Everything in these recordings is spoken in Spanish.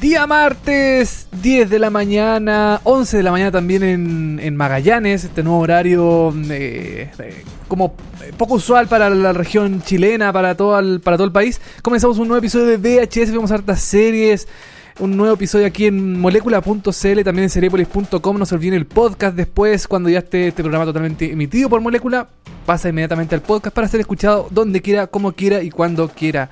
Día martes, 10 de la mañana, 11 de la mañana también en, en Magallanes, este nuevo horario eh, eh, como poco usual para la región chilena, para todo el, para todo el país. Comenzamos un nuevo episodio de VHS, vemos hartas series, un nuevo episodio aquí en molécula.cl, también en cerepolis.com, no se olviden el podcast después, cuando ya esté este programa totalmente emitido por Molécula, pasa inmediatamente al podcast para ser escuchado donde quiera, como quiera y cuando quiera.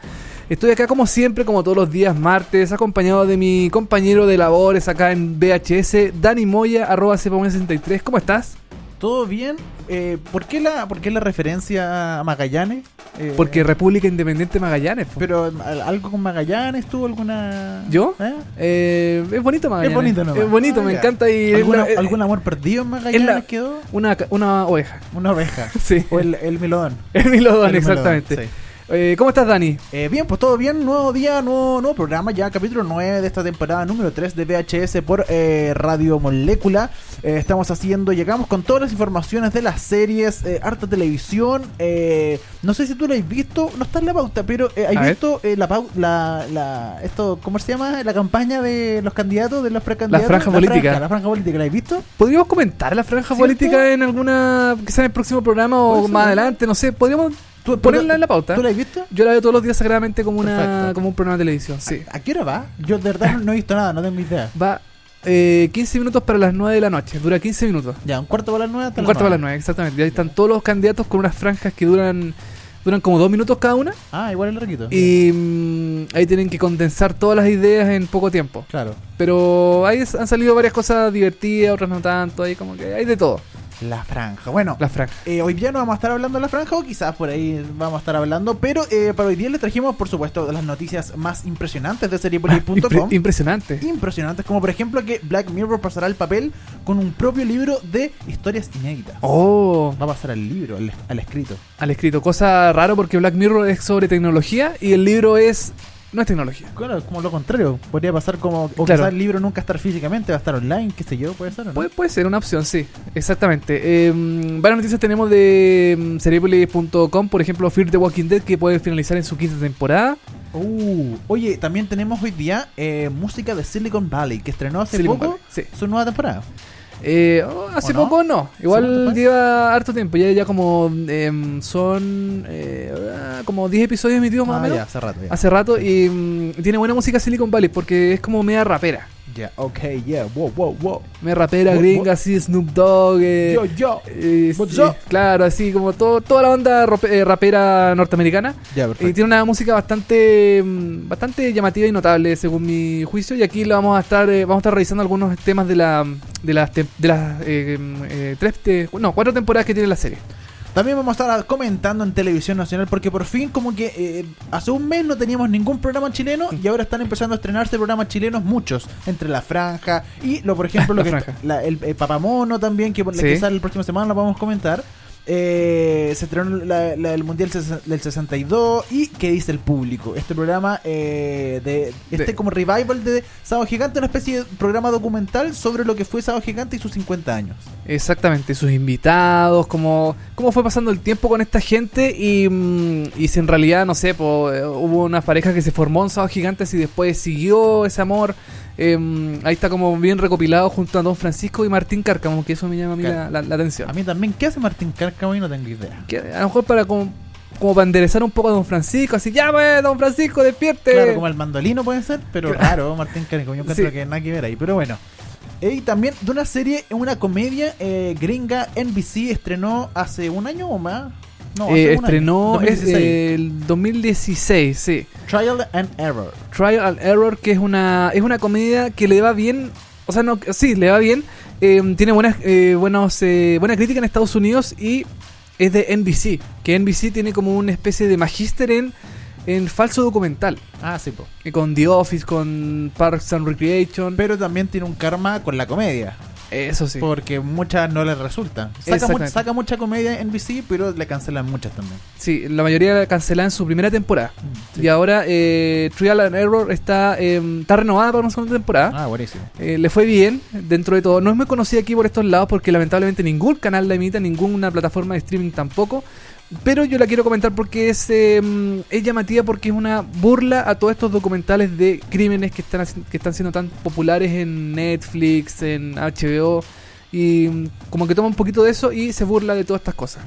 Estoy acá como siempre, como todos los días martes, acompañado de mi compañero de labores acá en VHS, Dani Moya, arroba 63 ¿Cómo estás? ¿Todo bien? Eh, ¿por, qué la, ¿Por qué la referencia a Magallanes? Eh, Porque República Independiente Magallanes. po. Pero ¿al- algo con Magallanes, ¿tuvo alguna...? ¿Yo? ¿Eh? Eh, es bonito Magallanes. Es bonito nomás. Es bonito, Ah, me ya. encanta y... es ¿Alguna- la- eh, ¿Algún amor perdido en Magallanes la- quedó? una, una oveja. Una oveja. Sí. O el, el melodón. El Milodón, El exactamente. sí. Eh, ¿Cómo estás, Dani? Eh, bien, pues todo bien, nuevo día, nuevo, nuevo programa, ya capítulo 9 de esta temporada número 3 de VHS por eh, Radio Molécula. Eh, estamos haciendo, llegamos con todas las informaciones de las series, eh, harta televisión. eh, no sé si tú lo has visto, no está en la pauta, pero eh, ¿has visto eh, la, pau- la, la, esto, ¿cómo se llama? La campaña de los candidatos, de los precandidatos. franja política. Franja, la franja política, ¿la has visto? ¿Podríamos comentar la franja ¿Cierto? política en alguna, quizás en el próximo programa o más adelante? No sé, podríamos ¿Tú- en la pauta. ¿Tú la has visto? Yo la veo todos los días sagradamente como, una, Perfecto. como un programa de televisión, sí. ¿A qué hora va? Yo de verdad no, he visto nada, no tengo idea. Va eh, 15 minutos para las 9 de la noche, dura 15 minutos. Ya, un cuarto para las nueve hasta Un las cuarto para las nueve. 9, exactamente. Y ahí están todos los candidatos con unas franjas que duran duran como 2 minutos cada una. Ah, igual el requito. Y mm, ahí tienen que condensar todas las ideas en poco tiempo. Claro. Pero ahí han salido varias cosas divertidas, otras no tanto. Ahí como que hay de todo. La franja. Bueno, La franja. eh, hoy día no vamos a estar hablando de la franja o quizás por ahí vamos a estar hablando, pero eh, para hoy día les trajimos, por supuesto, las noticias más impresionantes de seriepolis.com. Impre- impresionante. Impresionantes, como por ejemplo que Black Mirror pasará al papel con un propio libro de historias inéditas. Oh, Va a pasar al libro, al, al escrito. al escrito. Cosa raro porque Black Mirror es sobre tecnología y el libro es. No es tecnología. Claro, como lo contrario. Podría pasar como. O Claro. quizás el libro nunca estar físicamente, va a estar online, qué sé yo, puede ser. ¿o no? Puede, puede ser una opción, sí. Exactamente. Eh, varias noticias tenemos de mm, Cerepolis.com, por ejemplo, Fear the Walking Dead, que puede finalizar en su quinta temporada. Uh, oye, también tenemos hoy día eh, música de Silicon Valley, que estrenó hace Silicon poco Valley, sí. su nueva temporada. Eh, oh, hace poco no. ¿Segunda Igual lleva harto tiempo. Ya, ya como em, son eh, ah, como 10 episodios emitidos más Ah, o menos. ya, hace rato ya. Hace rato y mm, tiene buena música Silicon Valley porque es como media rapera. Ya, ok, yeah, wow, wow, wow. Media rapera gringa, wo- así Snoop Dogg. eh, Yo, yo. eh, sí, up? claro, así como todo, toda la rope- eh, rapera norteamericana. Ya, Y tiene una música bastante mm, bastante llamativa y notable según mi juicio. Y aquí la vamos a estar eh, vamos a estar revisando algunos temas de la de las de las eh, tres no cuatro temporadas que tiene la serie. También vamos a estar comentando en televisión nacional porque por fin como que eh, hace un mes no teníamos ningún programa chileno y ahora están empezando a estrenarse programas chilenos muchos entre la franja y lo por ejemplo lo La que la- el, el papamono también que, Sí. que sale el próximo semana lo vamos a comentar Eh, se estrenó la, la- el mundial del 62 y qué dice el público este programa eh, de este De- como revival de Sábado Gigante una especie de programa documental sobre lo que fue Sábado Gigante y sus 50 años Exactamente, sus invitados, cómo, cómo fue pasando el tiempo con esta gente y, mm, y si en realidad, no sé, po, eh, hubo una pareja que se formó en Sábado Gigantes y después siguió ese amor. Eh, ahí está como bien recopilado junto a Don Francisco y Martín Cárcamo, que eso me llama a mí la, la- la atención. a mí también ¿qué hace Martín Cárcamo? y no tengo idea Que a lo mejor para como, como para enderezar un poco a Don Francisco, así, ya pues, Don Francisco, despierte. Claro, como el mandolino puede ser, pero raro, Martín Cárcamo. Yo encuentro Sí. que nada que ver ahí, pero bueno. Y también de una serie, una comedia eh, gringa, NBC estrenó hace un año o más. No, Eh, estrenó año, es, 2016. eh, el 2016, sí. Trial and Error. Trial and Error, que es una es una comedia que le va bien, o sea, no, sí, le va bien, eh, tiene buenas eh, buenos eh, buena crítica en Estados Unidos y es de NBC, que NBC tiene como una especie de magíster en en falso documental. Ah, sí, po. Eh, Con The Office, con Parks and Recreation. Pero también tiene un karma con la comedia. Eso sí. Porque muchas no les resulta. Saca, mu- Exactamente. saca mucha comedia en NBC, pero le cancelan muchas también. Sí, la mayoría la cancelan en su primera temporada. Sí. Y ahora eh, Trial and Error está, eh, está renovada para una segunda temporada. Ah, buenísimo. Eh, le fue bien dentro de todo. No es muy conocida aquí por estos lados porque lamentablemente ningún canal la emite, ninguna plataforma de streaming tampoco. Pero yo la quiero comentar porque es, eh, es llamativa porque es una burla a todos estos documentales de crímenes que están, que están siendo tan populares en Netflix, en HBO. Y como que toma un poquito de eso y se burla de todas estas cosas.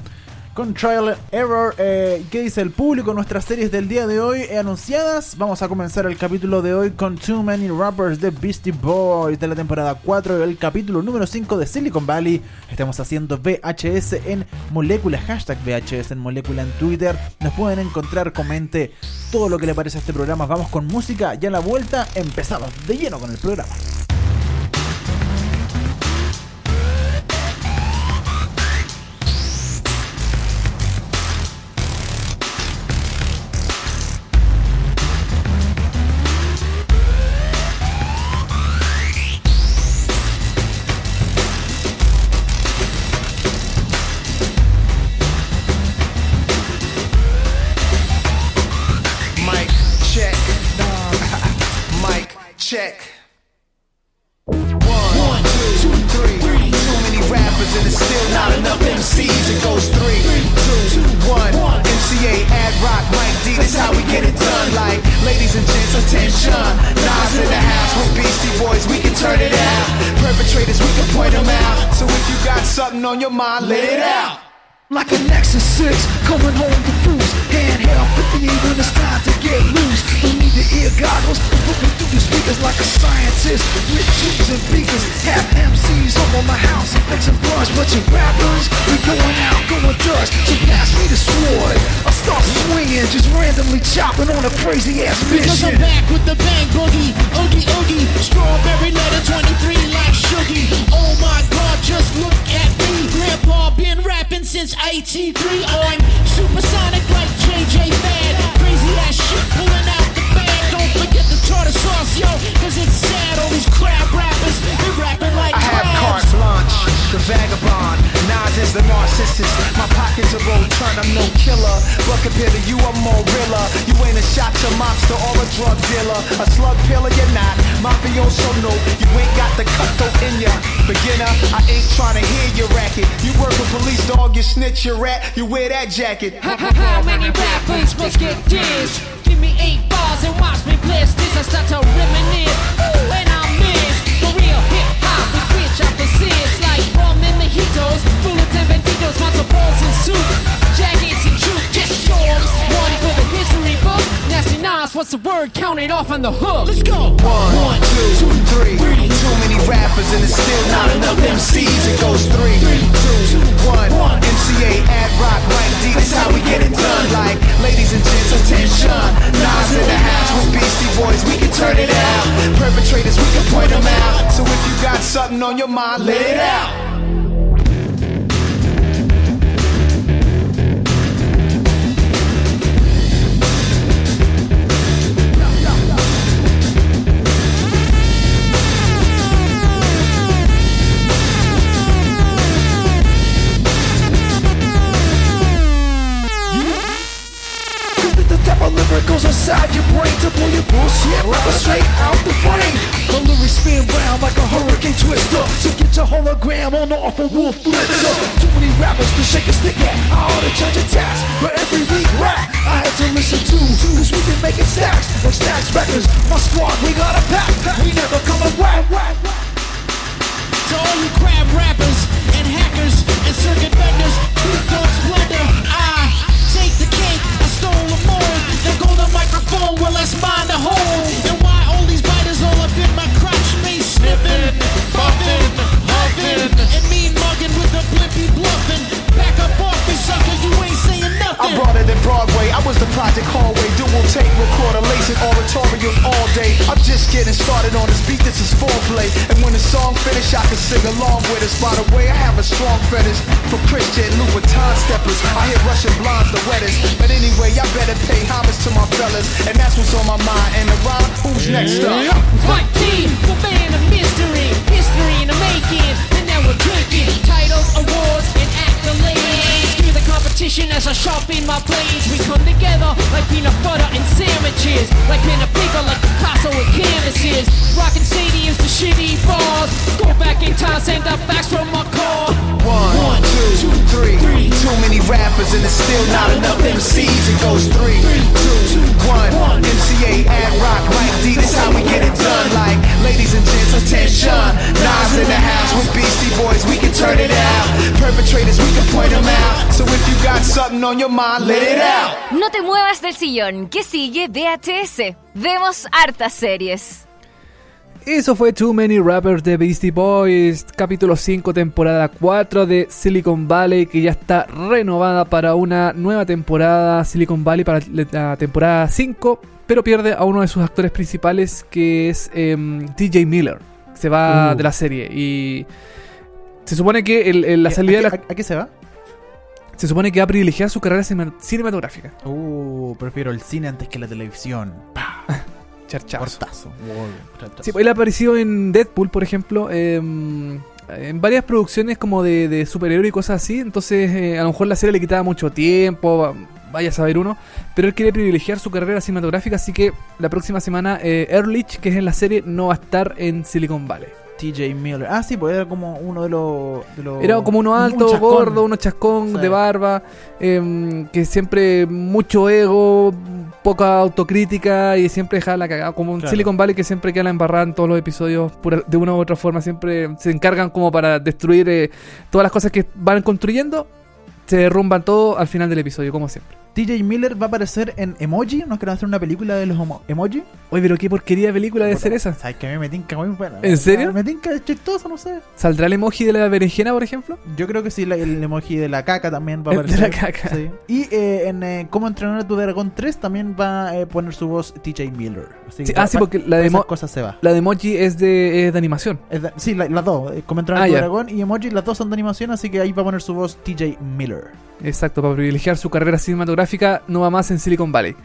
Con Trial Error, eh, ¿qué dice el público? Nuestras series del día de hoy eh, anunciadas. Vamos a comenzar el capítulo de hoy con Too Many Rappers de Beastie Boys de la temporada 4, el capítulo número 5 de Silicon Valley. Estamos haciendo VHS en molécula, hashtag VHS en molécula en Twitter. Nos pueden encontrar, comente todo lo que le parece a este programa. Vamos con música, ya a la vuelta empezamos de lleno con el programa. Since 83. I'm supersonic like JJ Bad. Crazy ass shit pulling out the bag. Don't forget the tartar sauce, yo, cause it's sad. All these crab rappers, they rapping like I have carte blanche, the vagabond. Nas is the narcissist. My pockets are roll turn, I'm no killer. But compared to you, I'm more realer. You ain't a shot to mobster or a drug dealer. A slug pillar, you're not. Mafioso, no. You ain't got the cutthroat in ya. Beginner, I ain't trying to hear your racket. You work with police, dog, you snitch, you rat. You wear that jacket. How many rappers must get dissed? Give me eight bars and watch me blitz this. I start to reminisce. Ooh, mojitos, bullets and banditos, matzo balls and soup. Jackets and just. One for the history book. Nasty Nas, what's the word? Count it off on the hook. Let's go. One, two, three. Too many rappers and it's still not enough MCs. It goes three, two, one. MCA, Ad Rock, Mike D. That's how we get it done. Like, ladies and gents, attention. Nas in the house with Beastie Boys. We can turn it out. Perpetrators, we can point them out. So if you got something on your mind, let it out. Inside your brain To pull your bullshit rapper straight out the frame. The lyrics spin round like a hurricane twister. So get your hologram on off a wolf blitzer. Too many rappers to shake a stick at. I ought to judge a task For every week rap. I had to listen to Cause we been making stacks. Like stacks records My squad, we got a pack. We never come a whack whack To all you crab rappers and hackers and circuit vendors, tweet don't splendor. I take the cake, Stole the mold. The golden microphone, well that's mine to hold. And why all these biters all up in my crotch, me sniffing, puffing, huffing, and me mugging with the blimpy bluffing. Back up off me, sucker, you ain't saying I brought it in Broadway. I was the Project Hallway dual tape recorder, lacing oratorials all day. I'm just getting started on this beat, this is foreplay. And when the song finish, I can sing along with us. By the way, I have a strong fetish for Christian Louboutin steppers. I hit Russian blondes the wettest. But anyway, I better pay homage to my fellas. And that's what's on my mind. And the rhyme, who's next up? My team, the man of mystery, history in the making, and now we're drinking titles, awards, and accolades. Give me the competition as I sharpen my blades. We come together like peanut butter and sandwiches, like pen and paper, like Picasso and canvases. Rocking stadiums to shitty bars. Go back in time, send the facts from my car. One, two, three. Too many rappers and it's still not enough MCs. It goes three, two, one. MCA and rock, Mike D. This how we get it done. Like, ladies and gents, attention. Nas in the house with Beastie Boys, we can turn it out. Perpetrators, we can point them out. So if you got something on your mind, let it out. No te muevas del sillón, que sigue VHS. Vemos hartas series. Eso fue Too Many Rappers de Beastie Boys, capítulo 5, temporada 4 de Silicon Valley, que ya está renovada para una nueva temporada Silicon Valley para la temporada 5, pero pierde a uno de sus actores principales, que es em, TJ Miller. Se va Uh. de la serie y se supone que el- el- la ¿A, salida de la- qué- a qué se va? Se supone que va a privilegiar su carrera cine- cinematográfica. Uh, prefiero el cine antes que la televisión. Charchazo. Cortazo. Wow, charchazo. Sí, pues él ha aparecido en Deadpool, por ejemplo, em, en varias producciones como de, de superhéroe y cosas así. Entonces, eh, a lo mejor la serie le quitaba mucho tiempo, vaya a saber uno. Pero él quiere privilegiar su carrera cinematográfica, así que la próxima semana eh, Ehrlich, que es en la serie, no va a estar en Silicon Valley. TJ Miller. Ah, sí, pues era como uno de los. de los- Era como uno un alto, gordo, uno chascón Sí. de barba, em, que siempre mucho ego, poca autocrítica y siempre deja la cagada. Como Claro. Silicon Valley que siempre queda la embarrada en todos los episodios, pura- de una u otra forma, siempre se encargan como para destruir eh, todas las cosas que van construyendo, se derrumban todo al final del episodio, como siempre. TJ Miller va a aparecer en Emoji. ¿Nos quieren hacer una película de los Emoji? Oye, pero qué porquería de película de ser esa. ¿Sabes que a mí me tinca muy buena? ¿En serio? Me tinca chistoso, no sé. ¿Saldrá el emoji de la berenjena, por ejemplo? Yo creo que sí, la- el emoji de la caca también va a El de aparecer. la caca. Sí. Y eh, en eh, Cómo entrenar a tu dragón 3 también va a eh, poner su voz TJ Miller. Así Sí, ah, sí, porque la de Mo- cosas se va. La de emoji es de, es de animación. Es de- sí, la- las dos. eh, Cómo entrenar Ah, a tu ya. dragón y Emoji, las dos son de animación, así que ahí va a poner su voz TJ Exacto, para privilegiar su carrera cinematográfica, no va más en Silicon Valley.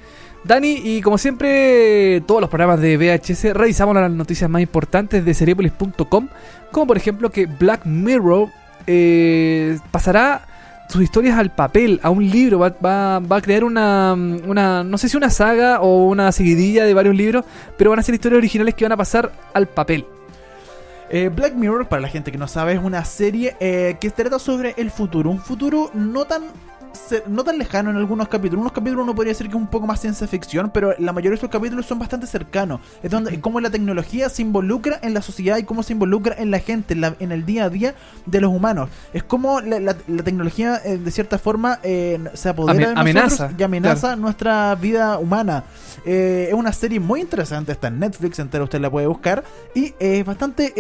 Dani, y como siempre, todos los programas de VHS revisamos las noticias más importantes de Seriepolis.com, como por ejemplo que Black Mirror eh, pasará sus historias al papel, a un libro, va, va- va a crear una, una, no sé si una saga o una seguidilla de varios libros, pero van a ser historias originales que van a pasar al papel. Eh, Black Mirror, para la gente que no sabe, es una serie eh, que trata sobre el futuro. Un futuro no tan no tan lejano en algunos capítulos. Unos capítulos uno podría decir que es un poco más ciencia ficción, pero la mayoría de estos capítulos son bastante cercanos. Es donde cómo la tecnología se involucra en la sociedad y cómo se involucra en la gente, en, la- en el día a día de los humanos. Es como la, la- la tecnología eh, de cierta forma eh, se apodera de nosotros amenaza, y amenaza nuestra vida humana. Eh, es una serie muy interesante, está en Netflix, entera usted la puede buscar. Y es bastante eh,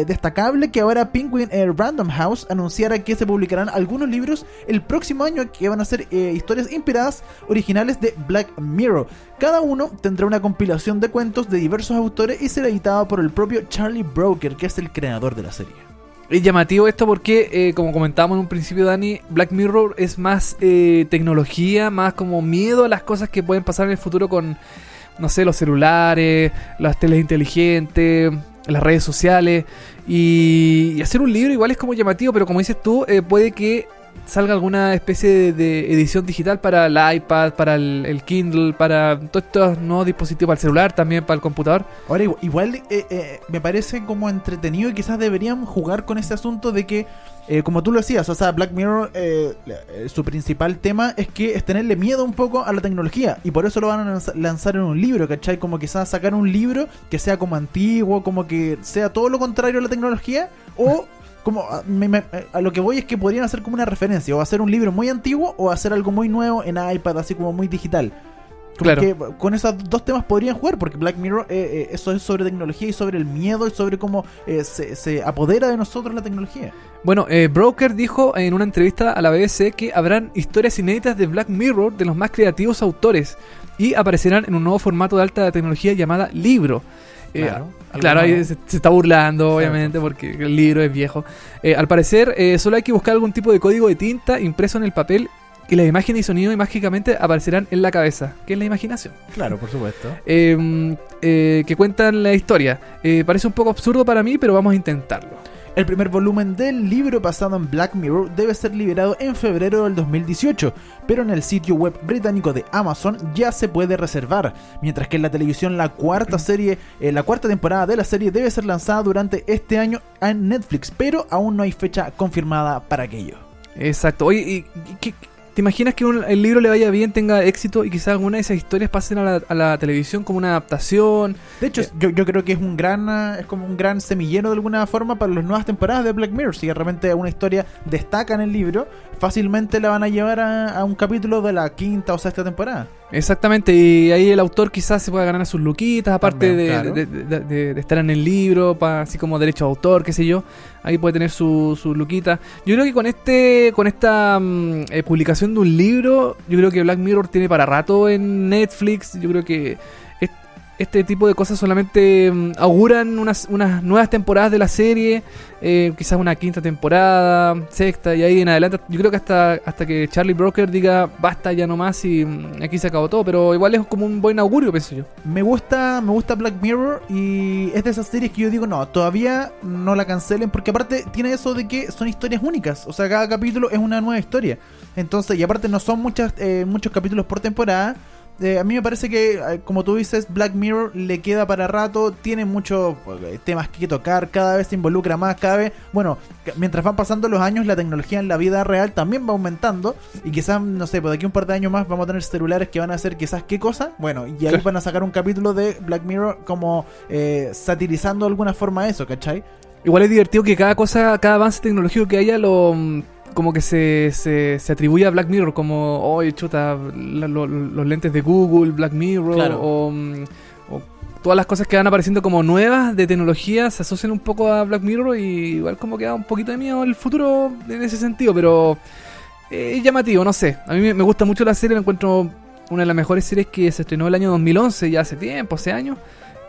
eh, destacable que ahora Penguin eh, Random House anunciara que se publicarán algunos libros el próximo año que van a ser eh, historias inspiradas originales de Black Mirror. Cada uno tendrá una compilación de cuentos de diversos autores y será editado por el propio Charlie Broker, que es el creador de la serie. Es llamativo esto porque, eh, como comentábamos en un principio, Dani, Black Mirror es más eh, tecnología, más como miedo a las cosas que pueden pasar en el futuro con, no sé, los celulares, las teles inteligentes, las redes sociales. Y, hacer un libro igual es como llamativo, pero como dices tú, puede que salga alguna especie de, edición digital para el iPad, para el, Kindle, para todos estos nuevos dispositivos, para el celular, también para el computador. Ahora, igual, igual, eh, eh, me parece como entretenido y quizás deberían jugar con ese asunto de que, eh, como tú lo decías, o sea, Black Mirror, eh, eh, su principal tema es que es tenerle miedo un poco a la tecnología y por eso lo van a lanza- lanzar en un libro, ¿cachai? Como quizás sacar un libro que sea como antiguo, como que sea todo lo contrario a la tecnología o... Como a, me- me- a lo que voy es que podrían hacer como una referencia, o hacer un libro muy antiguo o hacer algo muy nuevo en iPad, así como muy digital. Porque con esos dos temas podrían jugar, porque Black Mirror, eh, eh, eso es sobre tecnología y sobre el miedo y sobre cómo eh, se, se apodera de nosotros la tecnología. Bueno, eh, Broker dijo en una entrevista a la BBC que habrán historias inéditas de Black Mirror de los más creativos autores y aparecerán en un nuevo formato de alta tecnología llamada libro. Eh, Claro, claro, ahí se, se está burlando, Exacto. obviamente, porque el libro es viejo. Eh, al parecer, eh, solo hay que buscar algún tipo de código de tinta impreso en el papel y las imágenes y sonidos mágicamente aparecerán en la cabeza, que es la imaginación. Claro, por supuesto. Eh, eh, que cuentan la historia. Eh, parece un poco absurdo para mí, pero vamos a intentarlo. El primer volumen del libro basado en Black Mirror debe ser liberado en febrero del 2018, pero en el sitio web británico de Amazon ya se puede reservar, mientras que en la televisión la cuarta serie, eh, la cuarta temporada de la serie debe ser lanzada durante este año en Netflix, pero aún no hay fecha confirmada para aquello. Exacto. Oye, ¿y qué- ¿te imaginas que un- el libro le vaya bien, tenga éxito y quizás alguna de esas historias pasen a la, a la televisión como una adaptación? De hecho, Eh. yo, yo creo que es un gran es como un gran semillero de alguna forma para las nuevas temporadas de Black Mirror. Si de repente una historia destaca en el libro, fácilmente la van a llevar a, a un capítulo de la quinta o sexta temporada. Exactamente, y ahí el autor quizás se pueda ganar sus luquitas, aparte También, de, claro. de- de- de- de estar en el libro, pa- así como derecho de autor, qué sé yo, ahí puede tener su, su luquita. Yo creo que con este con esta mm, eh, publicación de un libro, yo creo que Black Mirror tiene para rato en Netflix, yo creo que este tipo de cosas solamente mm, auguran unas, unas nuevas temporadas de la serie, eh, quizás una quinta temporada, sexta, y ahí en adelante, yo creo que hasta, hasta que Charlie Broker diga basta ya nomás y mm, aquí se acabó todo, pero igual es como un buen augurio, pienso yo. Me gusta, me gusta Black Mirror y es de esas series que yo digo, no, todavía no la cancelen porque aparte tiene eso de que son historias únicas, o sea, cada capítulo es una nueva historia. Entonces, y aparte no son muchas, eh, muchos capítulos por temporada. Eh, a mí me parece que, eh, como tú dices, Black Mirror le queda para rato, tiene muchos eh, temas que tocar, cada vez se involucra más, cada vez, bueno, mientras van pasando los años, la tecnología en la vida real también va aumentando y quizás, no sé, pues de aquí un par de años más vamos a tener celulares que van a hacer quizás qué cosa, bueno, y ahí Claro. van a sacar un capítulo de Black Mirror como eh, satirizando de alguna forma eso, ¿cachai? Igual es divertido que cada cosa, cada avance tecnológico que haya lo mm, como que se, se, se atribuye a Black Mirror, como, oye, chuta, la- lo- los lentes de Google, Black Mirror, Claro. o, mm, o todas las cosas que van apareciendo como nuevas de tecnología se asocian un poco a Black Mirror y igual como que da un poquito de miedo el futuro en ese sentido, pero eh, es llamativo, no sé. A mí me- me gusta mucho la serie, la encuentro una de las mejores series que se estrenó el año 2011, ya hace tiempo, hace años.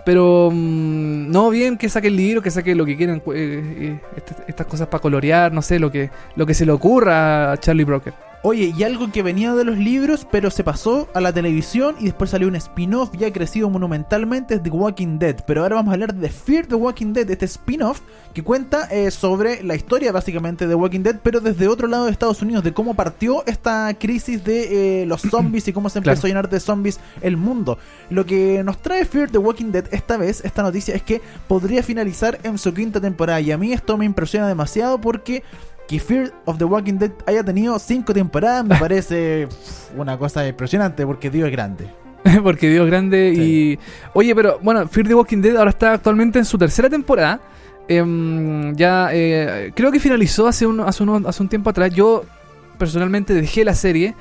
Pero mm, no bien que saque el libro, que saque lo que quieran, cu- eh, eh, este- estas cosas para colorear, no sé, lo que, lo que se le ocurra a Charlie Broker. Oye, y algo que venía de los libros, pero se pasó a la televisión y después salió un spin-off ya crecido monumentalmente, es The Walking Dead. Pero ahora vamos a hablar de Fear the Walking Dead, este spin-off que cuenta eh, sobre la historia básicamente de Walking Dead, pero desde otro lado de Estados Unidos, de cómo partió esta crisis de eh, los zombies y cómo se empezó Claro. a llenar de zombies el mundo. Lo que nos trae Fear the Walking Dead esta vez, esta noticia, es que podría finalizar en su quinta temporada. Y a mí esto me impresiona demasiado porque que Fear of the Walking Dead haya tenido cinco temporadas me parece una cosa impresionante porque Dios es grande. Porque Dios grande Sí. y... Oye, pero bueno, Fear the Walking Dead ahora está actualmente en su tercera temporada. Em, ya eh, creo que finalizó hace un, hace, uno- hace un tiempo atrás. Yo personalmente dejé la serie.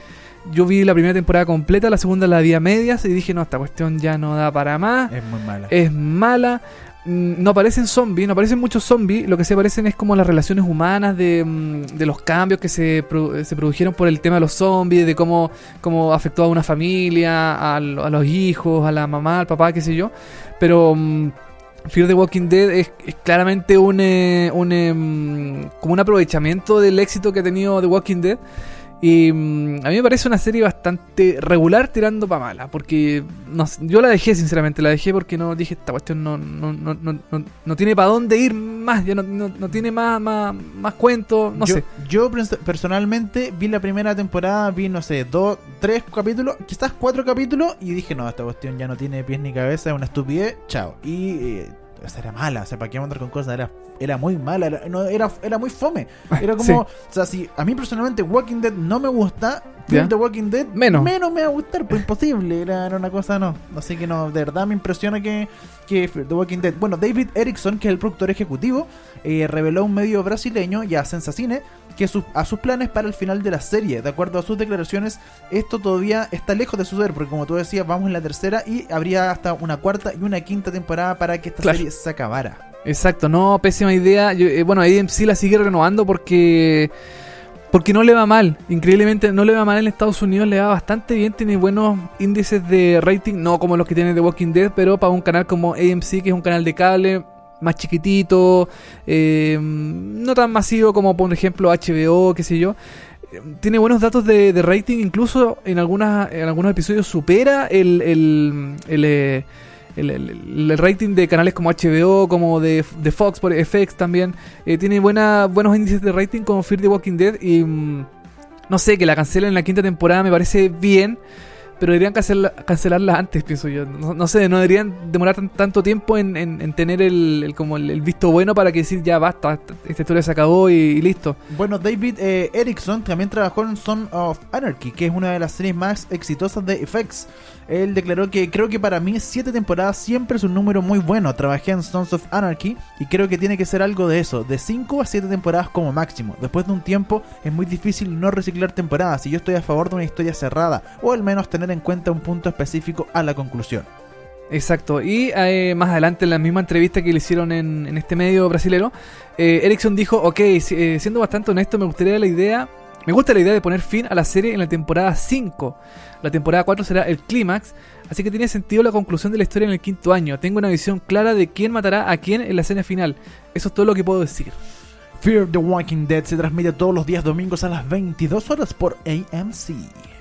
Yo vi la primera temporada completa, la segunda la vi a medias y dije, no, esta cuestión ya no da para más. Es muy mala. es mala. Mm, No aparecen zombies, no aparecen muchos zombies. Lo que se aparecen es como las relaciones humanas de, mm, de los cambios que se, se produjeron por el tema de los zombies, de cómo, cómo afectó a una familia, a, los hijos, a la mamá, al papá, qué sé yo. Pero mm, Fear the Walking Dead es, claramente un, eh, un, em, como un aprovechamiento del éxito que ha tenido The Walking Dead. Y mm, a mí me parece una serie bastante regular tirando para mala. Porque no yo la dejé, sinceramente. La dejé porque no dije esta cuestión no, no, no, no, no, no tiene para dónde ir más. Ya no, no, no tiene más, más, más cuentos. No yo, sé. yo pers- personalmente vi la primera temporada, vi no sé, dos, tres capítulos, quizás cuatro capítulos y dije, no, esta cuestión ya no tiene pies ni cabeza, es una estupidez, chao. Y eh, esa era mala, o sea, para qué andar con cosas, era, era muy mala, era, no, era, era muy fome. Era como, Sí. o sea, si a mí personalmente Walking Dead no me gusta, Ya. the Walking Dead Menos. me va a gustar, pues imposible, era, era una cosa, no. Así que no, de verdad me impresiona que, que the Walking Dead. Bueno, David Erickson, que es el productor ejecutivo, eh, reveló a un medio brasileño y a Sensacine que a sus planes para el final de la serie. De acuerdo a sus declaraciones, esto todavía está lejos de suceder, porque como tú decías, vamos en la tercera y habría hasta una cuarta y una quinta temporada para que esta Claro. serie se acabara. Exacto, no, pésima idea. Yo, eh, bueno, AMC la sigue renovando porque porque no le va mal. Increíblemente no le va mal en Estados Unidos, le va bastante bien, tiene buenos índices de rating, no como los que tiene The Walking Dead, pero para un canal como AMC, que es un canal de cable más chiquitito, eh, no tan masivo como por ejemplo HBO, qué sé yo. Tiene buenos datos de, rating, incluso en, algunas, en algunos episodios supera el, el, el, eh, el rating de canales como HBO, como de, de Fox, por FX también. Eh, tiene buena, buenos índices de rating como Fear the Walking Dead y mm, no sé, que la cancelen en la quinta temporada me parece bien. Pero deberían cancelarla, antes, pienso yo. No, no sé, no deberían demorar tan- tanto tiempo en, en- en tener el, el- como el, el visto bueno para que decir ya basta, esta historia se acabó y, y listo. Bueno, David eh, Erickson también trabajó en Son of Anarchy, que es una de las series más exitosas de FX. Él declaró que creo que para mí siete temporadas siempre es un número muy bueno. Trabajé en Sons of Anarchy y creo que tiene que ser algo de eso, de 5 a 7 temporadas como máximo. Después de un tiempo es muy difícil no reciclar temporadas y yo estoy a favor de una historia cerrada o al menos tener en cuenta un punto específico a la conclusión. Exacto. Y eh, más adelante, en la misma entrevista que le hicieron en, este medio brasilero, eh, Erickson dijo, ok, eh, siendo bastante honesto, me gustaría la idea, me gusta la idea de poner fin a la serie en la temporada 5. La temporada 4 será el clímax, así que tiene sentido la conclusión de la historia en el quinto año. Tengo una visión clara de quién matará a quién en la escena final. Eso es todo lo que puedo decir. Fear the Walking Dead se transmite todos los días domingos a las 22 horas por AMC.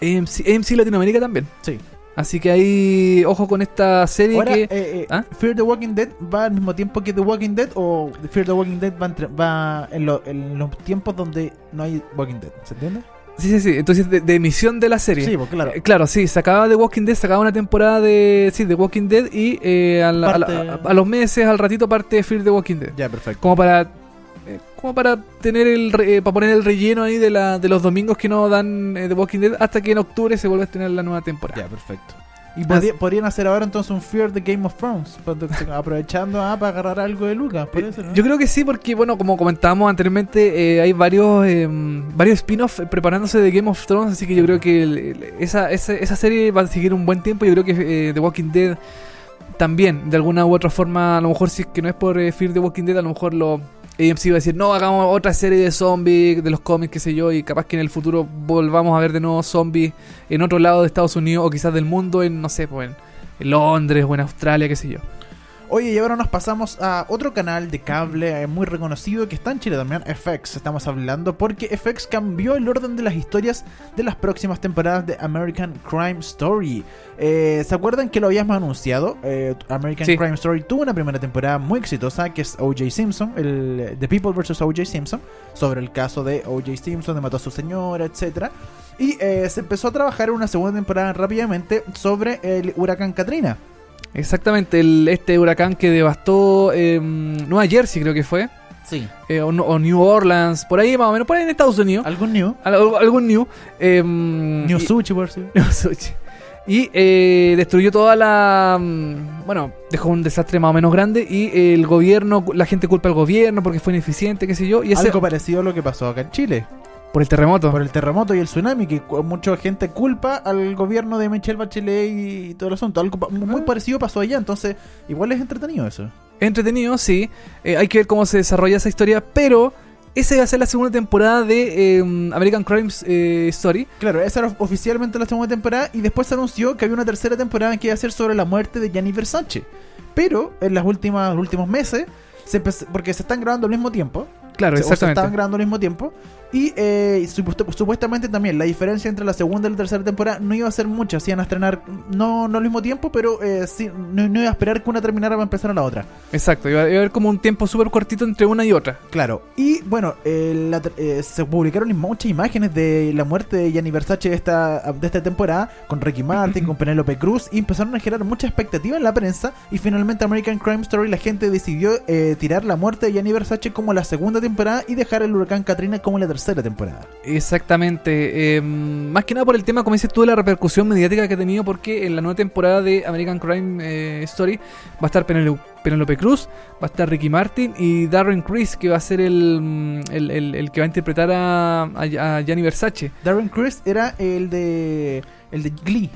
AMC, AMC Latinoamérica también. Sí. Así que ahí, ojo con esta serie Ahora, que... eh, eh, ¿Ah? ¿Fear the Walking Dead va al mismo tiempo que The Walking Dead o Fear the Walking Dead va, entre- va en, lo- en los tiempos donde no hay Walking Dead? ¿Se entiende? Sí, sí, sí. Entonces, de, de emisión de la serie. Sí, pues claro. Eh, claro, sí, se acaba de Walking Dead, se acaba una temporada de sí, de Walking Dead y eh, a, la- a la- Parte- a- a los meses, al ratito parte Fear the Walking Dead. Ya, perfecto. Como para como para tener el re- eh, para poner el relleno ahí de la de los domingos que no dan eh, The Walking Dead hasta que en octubre se vuelve a tener la nueva temporada. Ya, perfecto. Y podría- podrían hacer ahora entonces un Fear the Game of Thrones, aprovechando ah, para agarrar algo de Lucas. Por Eh, eso, ¿no? Yo creo que sí, porque bueno, como comentábamos anteriormente, eh, hay varios eh, varios spin-offs preparándose de Game of Thrones, así que yo creo que el- el- esa, esa, esa serie va a seguir un buen tiempo. Yo creo que eh, The Walking Dead también, de alguna u otra forma, a lo mejor si es que no es por eh, Fear the Walking Dead, a lo mejor lo AMC va a decir, no, hagamos otra serie de zombies, de los cómics, qué sé yo, y capaz que en el futuro volvamos a ver de nuevo zombies en otro lado de Estados Unidos o quizás del mundo, en, no sé, pues en Londres o en Australia, qué sé yo. Oye, y ahora nos pasamos a otro canal de cable eh, muy reconocido que está en Chile también, FX. Estamos hablando porque FX cambió el orden de las historias de las próximas temporadas de American Crime Story. Eh, ¿Se acuerdan que lo habíamos anunciado? Eh, American Sí. Crime Story tuvo una primera temporada muy exitosa que es O.J. Simpson, el The People vs. O.J. Simpson, sobre el caso de O.J. Simpson, de mató a su señora, etcétera. Y eh, se empezó a trabajar en una segunda temporada rápidamente sobre el huracán Katrina. Exactamente, el, este huracán que devastó eh, Nueva Jersey, creo que fue, Sí. eh, o, no- o New Orleans, por ahí más o menos, por ahí en Estados Unidos, ¿Algún new? Al- algún New. eh, New y- Sushi, por si. New Sushi. Y eh, destruyó toda la. mm, Bueno, dejó un desastre más o menos grande. Y el gobierno, la gente culpa al gobierno porque fue ineficiente, qué sé yo. Y ese, Algo parecido a lo que pasó acá en Chile. Por el terremoto. Por el terremoto y el tsunami, que mucha gente culpa al gobierno de Michelle Bachelet y todo el asunto. Algo muy Ah. parecido pasó allá, entonces igual es entretenido eso. Entretenido, sí. Eh, hay que ver cómo se desarrolla esa historia. Pero esa va a ser la segunda temporada de eh, American Crime eh, Story. Claro, esa era oficialmente la segunda temporada y después se anunció que había una tercera temporada que iba a ser sobre la muerte de Gianni Versace. Pero en las últimas, los últimos meses, se porque se están grabando al mismo tiempo, Claro, se, o se exactamente. estaban grabando al mismo tiempo, Y eh, supuest- supuestamente también la diferencia entre la segunda y la tercera temporada no iba a ser mucha. Se iban a estrenar no, no al mismo tiempo, pero eh, sí, no, no iba a esperar que una terminara para empezar a la otra. Exacto, iba a haber como un tiempo súper cortito entre una y otra. Claro. Y bueno, eh, la eh, se publicaron muchas imágenes de la muerte de Gianni Versace de esta, de esta temporada con Ricky Martin, con Penélope Cruz y empezaron a generar mucha expectativa en la prensa. Y finalmente American Crime Story, la gente decidió eh, tirar la muerte de Gianni Versace como la segunda temporada y dejar el huracán Katrina como la tercera temporada. Exactamente. eh, más que nada por el tema, como dices tú, de la repercusión mediática que ha tenido, porque en la nueva temporada de American Crime eh, Story va a estar Penelo- Penélope Cruz, va a estar Ricky Martin y Darren Criss, que va a ser el, mm, el, el- el que va a interpretar a, a, a Gianni Versace. Darren Criss era el de el de Glee.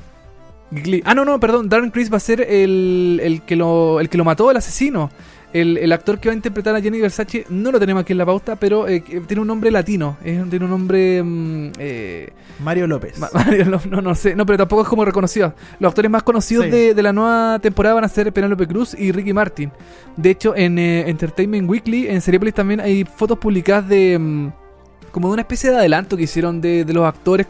Glee. Ah, no, no, perdón. Darren Criss va a ser el, el, que, lo, el que lo mató, el asesino. El, el actor que va a interpretar a Jenny Versace no lo tenemos aquí en la pauta, pero eh, tiene un nombre latino. Tiene un nombre. mm, eh, Mario López. Ma- Mario, no, no, no sé, no, pero tampoco es como reconocido. Los actores más conocidos Sí. de, de la nueva temporada van a ser Penélope Cruz y Ricky Martin. De hecho, en eh, Entertainment Weekly, en Seriepolis también hay fotos publicadas de mm, como de una especie de adelanto que hicieron de, de los actores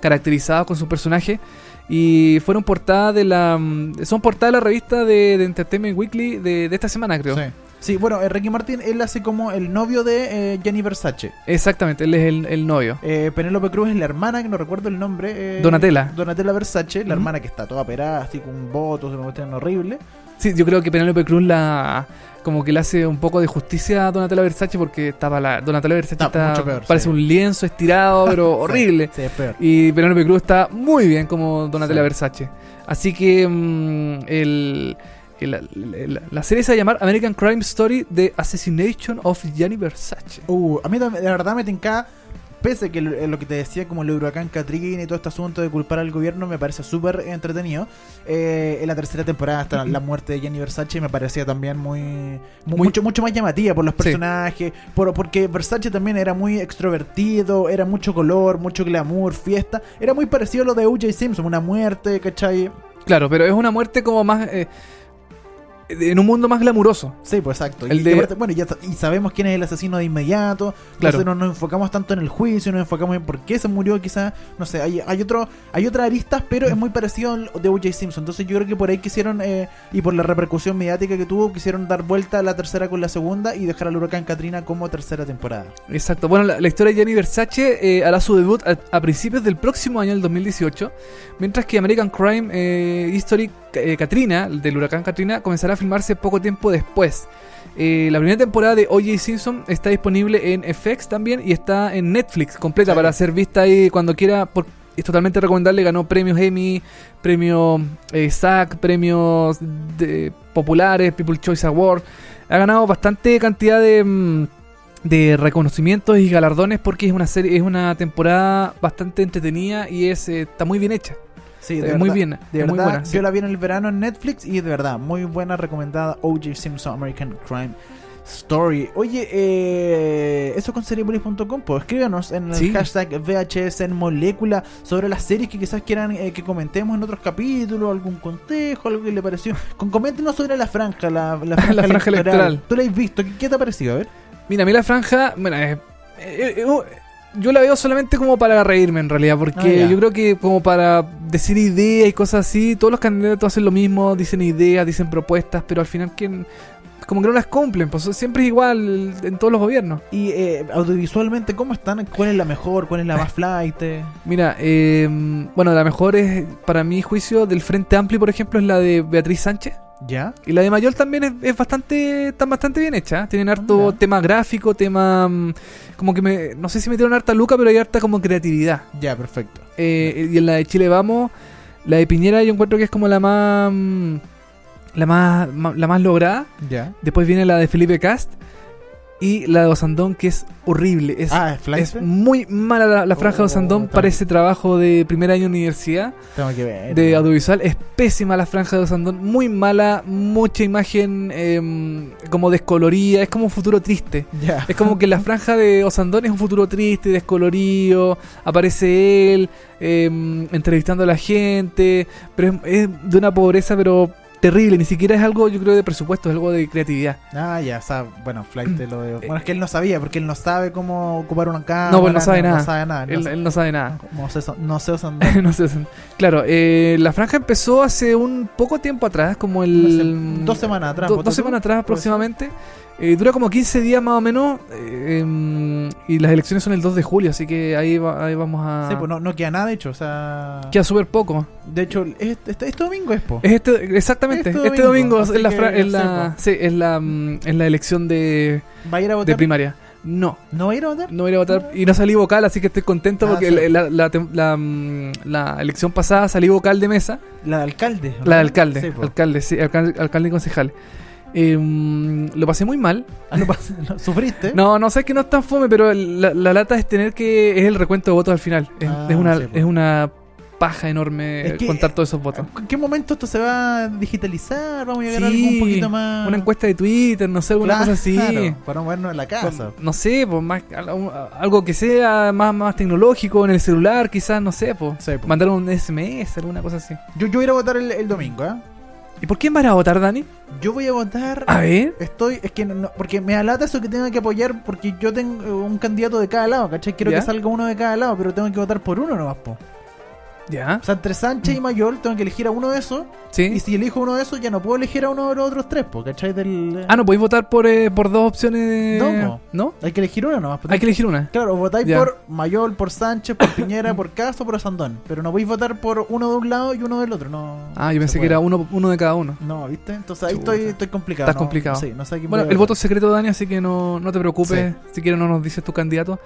caracterizados con su personaje. Y fueron portada de la. mm, Son portada de la revista de, de Entertainment Weekly de, de esta semana, creo. Sí. Sí, bueno, eh, Ricky Martin, él hace como el novio de eh, Gianni Versace. Exactamente, él es el, el novio. Eh, Penélope Cruz es la hermana, que no recuerdo el nombre. eh, Donatella. Donatella Versace, la hermana que está toda operada, así con votos, una cuestión horrible. Sí, yo creo que Penélope Cruz la como que le hace un poco de justicia a Donatella Versace porque estaba la Donatella Versace Está está, peor, parece sí. un lienzo estirado, pero horrible. Sí, es peor. Y Penélope Cruz está muy bien como Donatella Sí. Versace. Así que mm, el, el- la- serie se va a llamar American Crime Story The Assassination of Gianni Versace. Uh, a mí la verdad me tinca, pese que lo, eh, lo que te decía como el huracán Katrina y todo este asunto de culpar al gobierno me parece súper entretenido. Eh, en la tercera temporada hasta la muerte de Gianni Versace me parecía también muy, mu- Muy- mucho mucho más llamativa por los Sí. personajes, por, porque Versace también era muy extrovertido, era mucho color, mucho glamour, fiesta, era muy parecido a lo de O.J. Simpson, una muerte, ¿cachai? Claro, pero es una muerte como más... eh, en un mundo más glamuroso. Sí, pues exacto. El y, de- y aparte, bueno, ya, y sabemos quién es el asesino de inmediato. Claro. Entonces no nos enfocamos tanto en el juicio, nos enfocamos en por qué se murió, quizás. No sé, hay, hay otro hay otras aristas, pero es muy parecido al de O.J. Simpson. Entonces yo creo que por ahí quisieron, eh, y por la repercusión mediática que tuvo, quisieron dar vuelta a la tercera con la segunda y dejar al huracán Katrina como tercera temporada. Exacto. Bueno, la, la historia de Gianni Versace eh, hará su debut a, a principios del próximo año, el 2018, mientras que American Crime eh, History eh, Katrina, del huracán Katrina, comenzará a filmarse poco tiempo después. Eh, la primera temporada de O.J. Simpson está disponible en FX también y está en Netflix completa Sí. para ser vista ahí cuando quiera. por- es totalmente recomendable. Ganó premios Emmy, premios eh, premios de- populares, People Choice Award. Ha ganado bastante cantidad de, mm, de reconocimientos y galardones porque es una serie, es una temporada bastante entretenida y es eh, está muy bien hecha. Sí, Eh, muy bien, De muy verdad, buena, sí. yo la vi en el verano en Netflix y de verdad, muy buena recomendada O.J. Simpson American Crime Story. Oye, eh, eso con seriepolis.com, pues escríbanos en el Sí. hashtag VHS en molécula sobre las series que quizás quieran eh, que comentemos en otros capítulos, algún consejo, algo que le pareció. Con, coméntenos sobre la franja, la, la franja, La franja electoral. ¿Tú la has visto? ¿Qué, qué te ha parecido? A ver. Mira, a mí la franja, bueno, eh, eh, eh, uh, yo la veo solamente como para reírme en realidad, porque Ah, yo creo que como para decir ideas y cosas así, todos los candidatos hacen lo mismo, dicen ideas, dicen propuestas, pero al final ¿quién? como que no las cumplen, pues siempre es igual en todos los gobiernos. Y eh, audiovisualmente, ¿cómo están? ¿Cuál es la mejor? ¿Cuál es la más flight? Mira, eh, bueno, la mejor es, para mi juicio, del Frente Amplio, por ejemplo, es la de Beatriz Sánchez. ¿Ya? Y la de Mayol también es, es bastante, están bastante bien hecha. ¿eh? Tienen harto tema gráfico, tema, mm, como que me, no sé si metieron harta luca, pero hay harta como creatividad. Ya, perfecto. Eh, y en la de Chile Vamos, la de Piñera yo encuentro que es como la más, mm, la más, la más lograda. Ya. Después viene la de Felipe Cast y la de Osandón que es horrible. Es, ah, ¿es es muy mala la, la franja Oh, de Osandón para ese trabajo de primer año de universidad Tengo que ver. de audiovisual. Es pésima la franja de Osandón, muy mala, mucha imagen em, como descolorida, es como un futuro triste. Ya. Es como que la franja de Osandón es un futuro triste, descolorido. Aparece él em, entrevistando a la gente. Pero es, es de una pobreza, pero terrible. Ni siquiera es algo, yo creo, de presupuesto, es algo de creatividad. Ah, ya, o sea, bueno, Flight te lo de... Bueno, es que él no sabía, porque él no sabe cómo ocupar una cámara. No, pues no sabe nada. No sabe nada. Él, no, él no sabe nada. no sé, no sé no sé, claro, eh, la franja empezó hace un poco tiempo atrás, como el... Dos semanas atrás, do- ¿ponte dos semanas atrás ¿Puede ser? Eh, dura como 15 días más o menos. eh, em, y las elecciones son el 2 de julio, así que ahí, va- ahí vamos a... Sí, pues no, no queda nada hecho, o sea... Queda súper poco. De hecho, este, este, este domingo es, po. Es este, exactamente, Este este domingo, es la, es la, sí, es la, mm, es la elección de, ¿Va a ir a de primaria. No, ¿No va a ir a votar? no voy a ir a votar y no salí vocal, así que estoy contento Ah, porque sí. la, la, la, mm, la elección pasada salí vocal de mesa. La de alcalde. ¿o La de alcalde, Sí, alcalde, sí, alcalde, alcalde y concejal. Eh, mm, lo pasé muy mal. Ah, ¿Sufriste? No, no sé que no es tan fome, pero la, la lata es tener que. Es el recuento de votos al final. Es, Ah, es una, sí, po. es una paja enorme Es que- contar todos esos votos. ¿En qué momento esto se va a digitalizar? ¿Vamos a llegar a algo un poquito más...? Una encuesta de Twitter, no sé, alguna Claro, cosa así. Para movernos en la casa. No sé, pues más, algo que sea más, más tecnológico en el celular, quizás, no sé, pues. Sí, po. Mandar un SMS, alguna cosa así. Yo, yo voy a votar el, el domingo, ¿eh? ¿Y por quién vas a votar, Dani? Yo voy a votar... A ver. Estoy, es que no, porque me alata eso que tenga que apoyar porque yo tengo un candidato de cada lado, ¿cachai? Quiero ¿Ya? que salga uno de cada lado, pero tengo que votar por uno nomás, po. Ya. O sea, entre Sánchez y Mayol tengo que elegir a uno de esos. Y Sí. si elijo uno de esos, ya no puedo elegir a uno de los otros tres, po, ¿cachai? Del, Ah, no podéis votar por, eh, por dos opciones. No, po. ¿No? Hay que elegir uno nomás. po. Hay que elegir una. Claro, votáis Ya. por Mayol, por Sánchez, por Piñera, por Castro, por Sandón. Pero no podéis votar por uno de un lado y uno del otro. No, Ah, yo no pensé que era uno, uno de cada uno. No, ¿viste? Entonces ahí Chuta. estoy, estoy complicado. Estás no- complicado. Sí, no sé quién Bueno, el voto es secreto, Dani, así que no, no te preocupes. Si quieres, no nos dices tu candidato.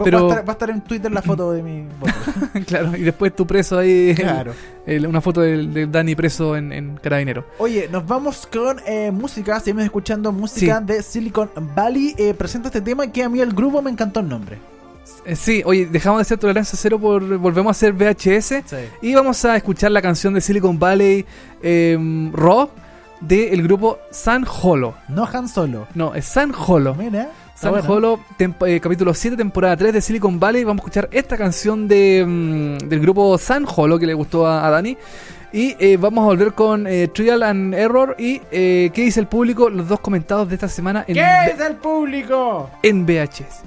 Va- pero- va, a estar, va a estar en Twitter la foto de mi voto. claro, y después tú preso ahí. claro. el- una foto del, del Dani preso en, en Carabinero. Oye, nos vamos con eh, música. Seguimos escuchando música de Silicon Valley. Eh, presenta este tema que a mí el grupo me encantó el nombre. Eh, sí, oye, dejamos de ser tolerancia cero por. Volvemos a hacer VHS. Sí. Y vamos a escuchar la canción de Silicon Valley eh, Raw del grupo San Holo. No Han Solo. No, es San Holo. Mira. San bueno. Holo, temp- eh, capítulo 7, temporada 3 de Silicon Valley. Vamos a escuchar esta canción de, mm, del grupo San Holo que le gustó a, a Dani. Y eh, vamos a volver con eh, Trial and Error y eh, qué dice el público, los dos comentados de esta semana en, ¿Qué es el público? en VHS.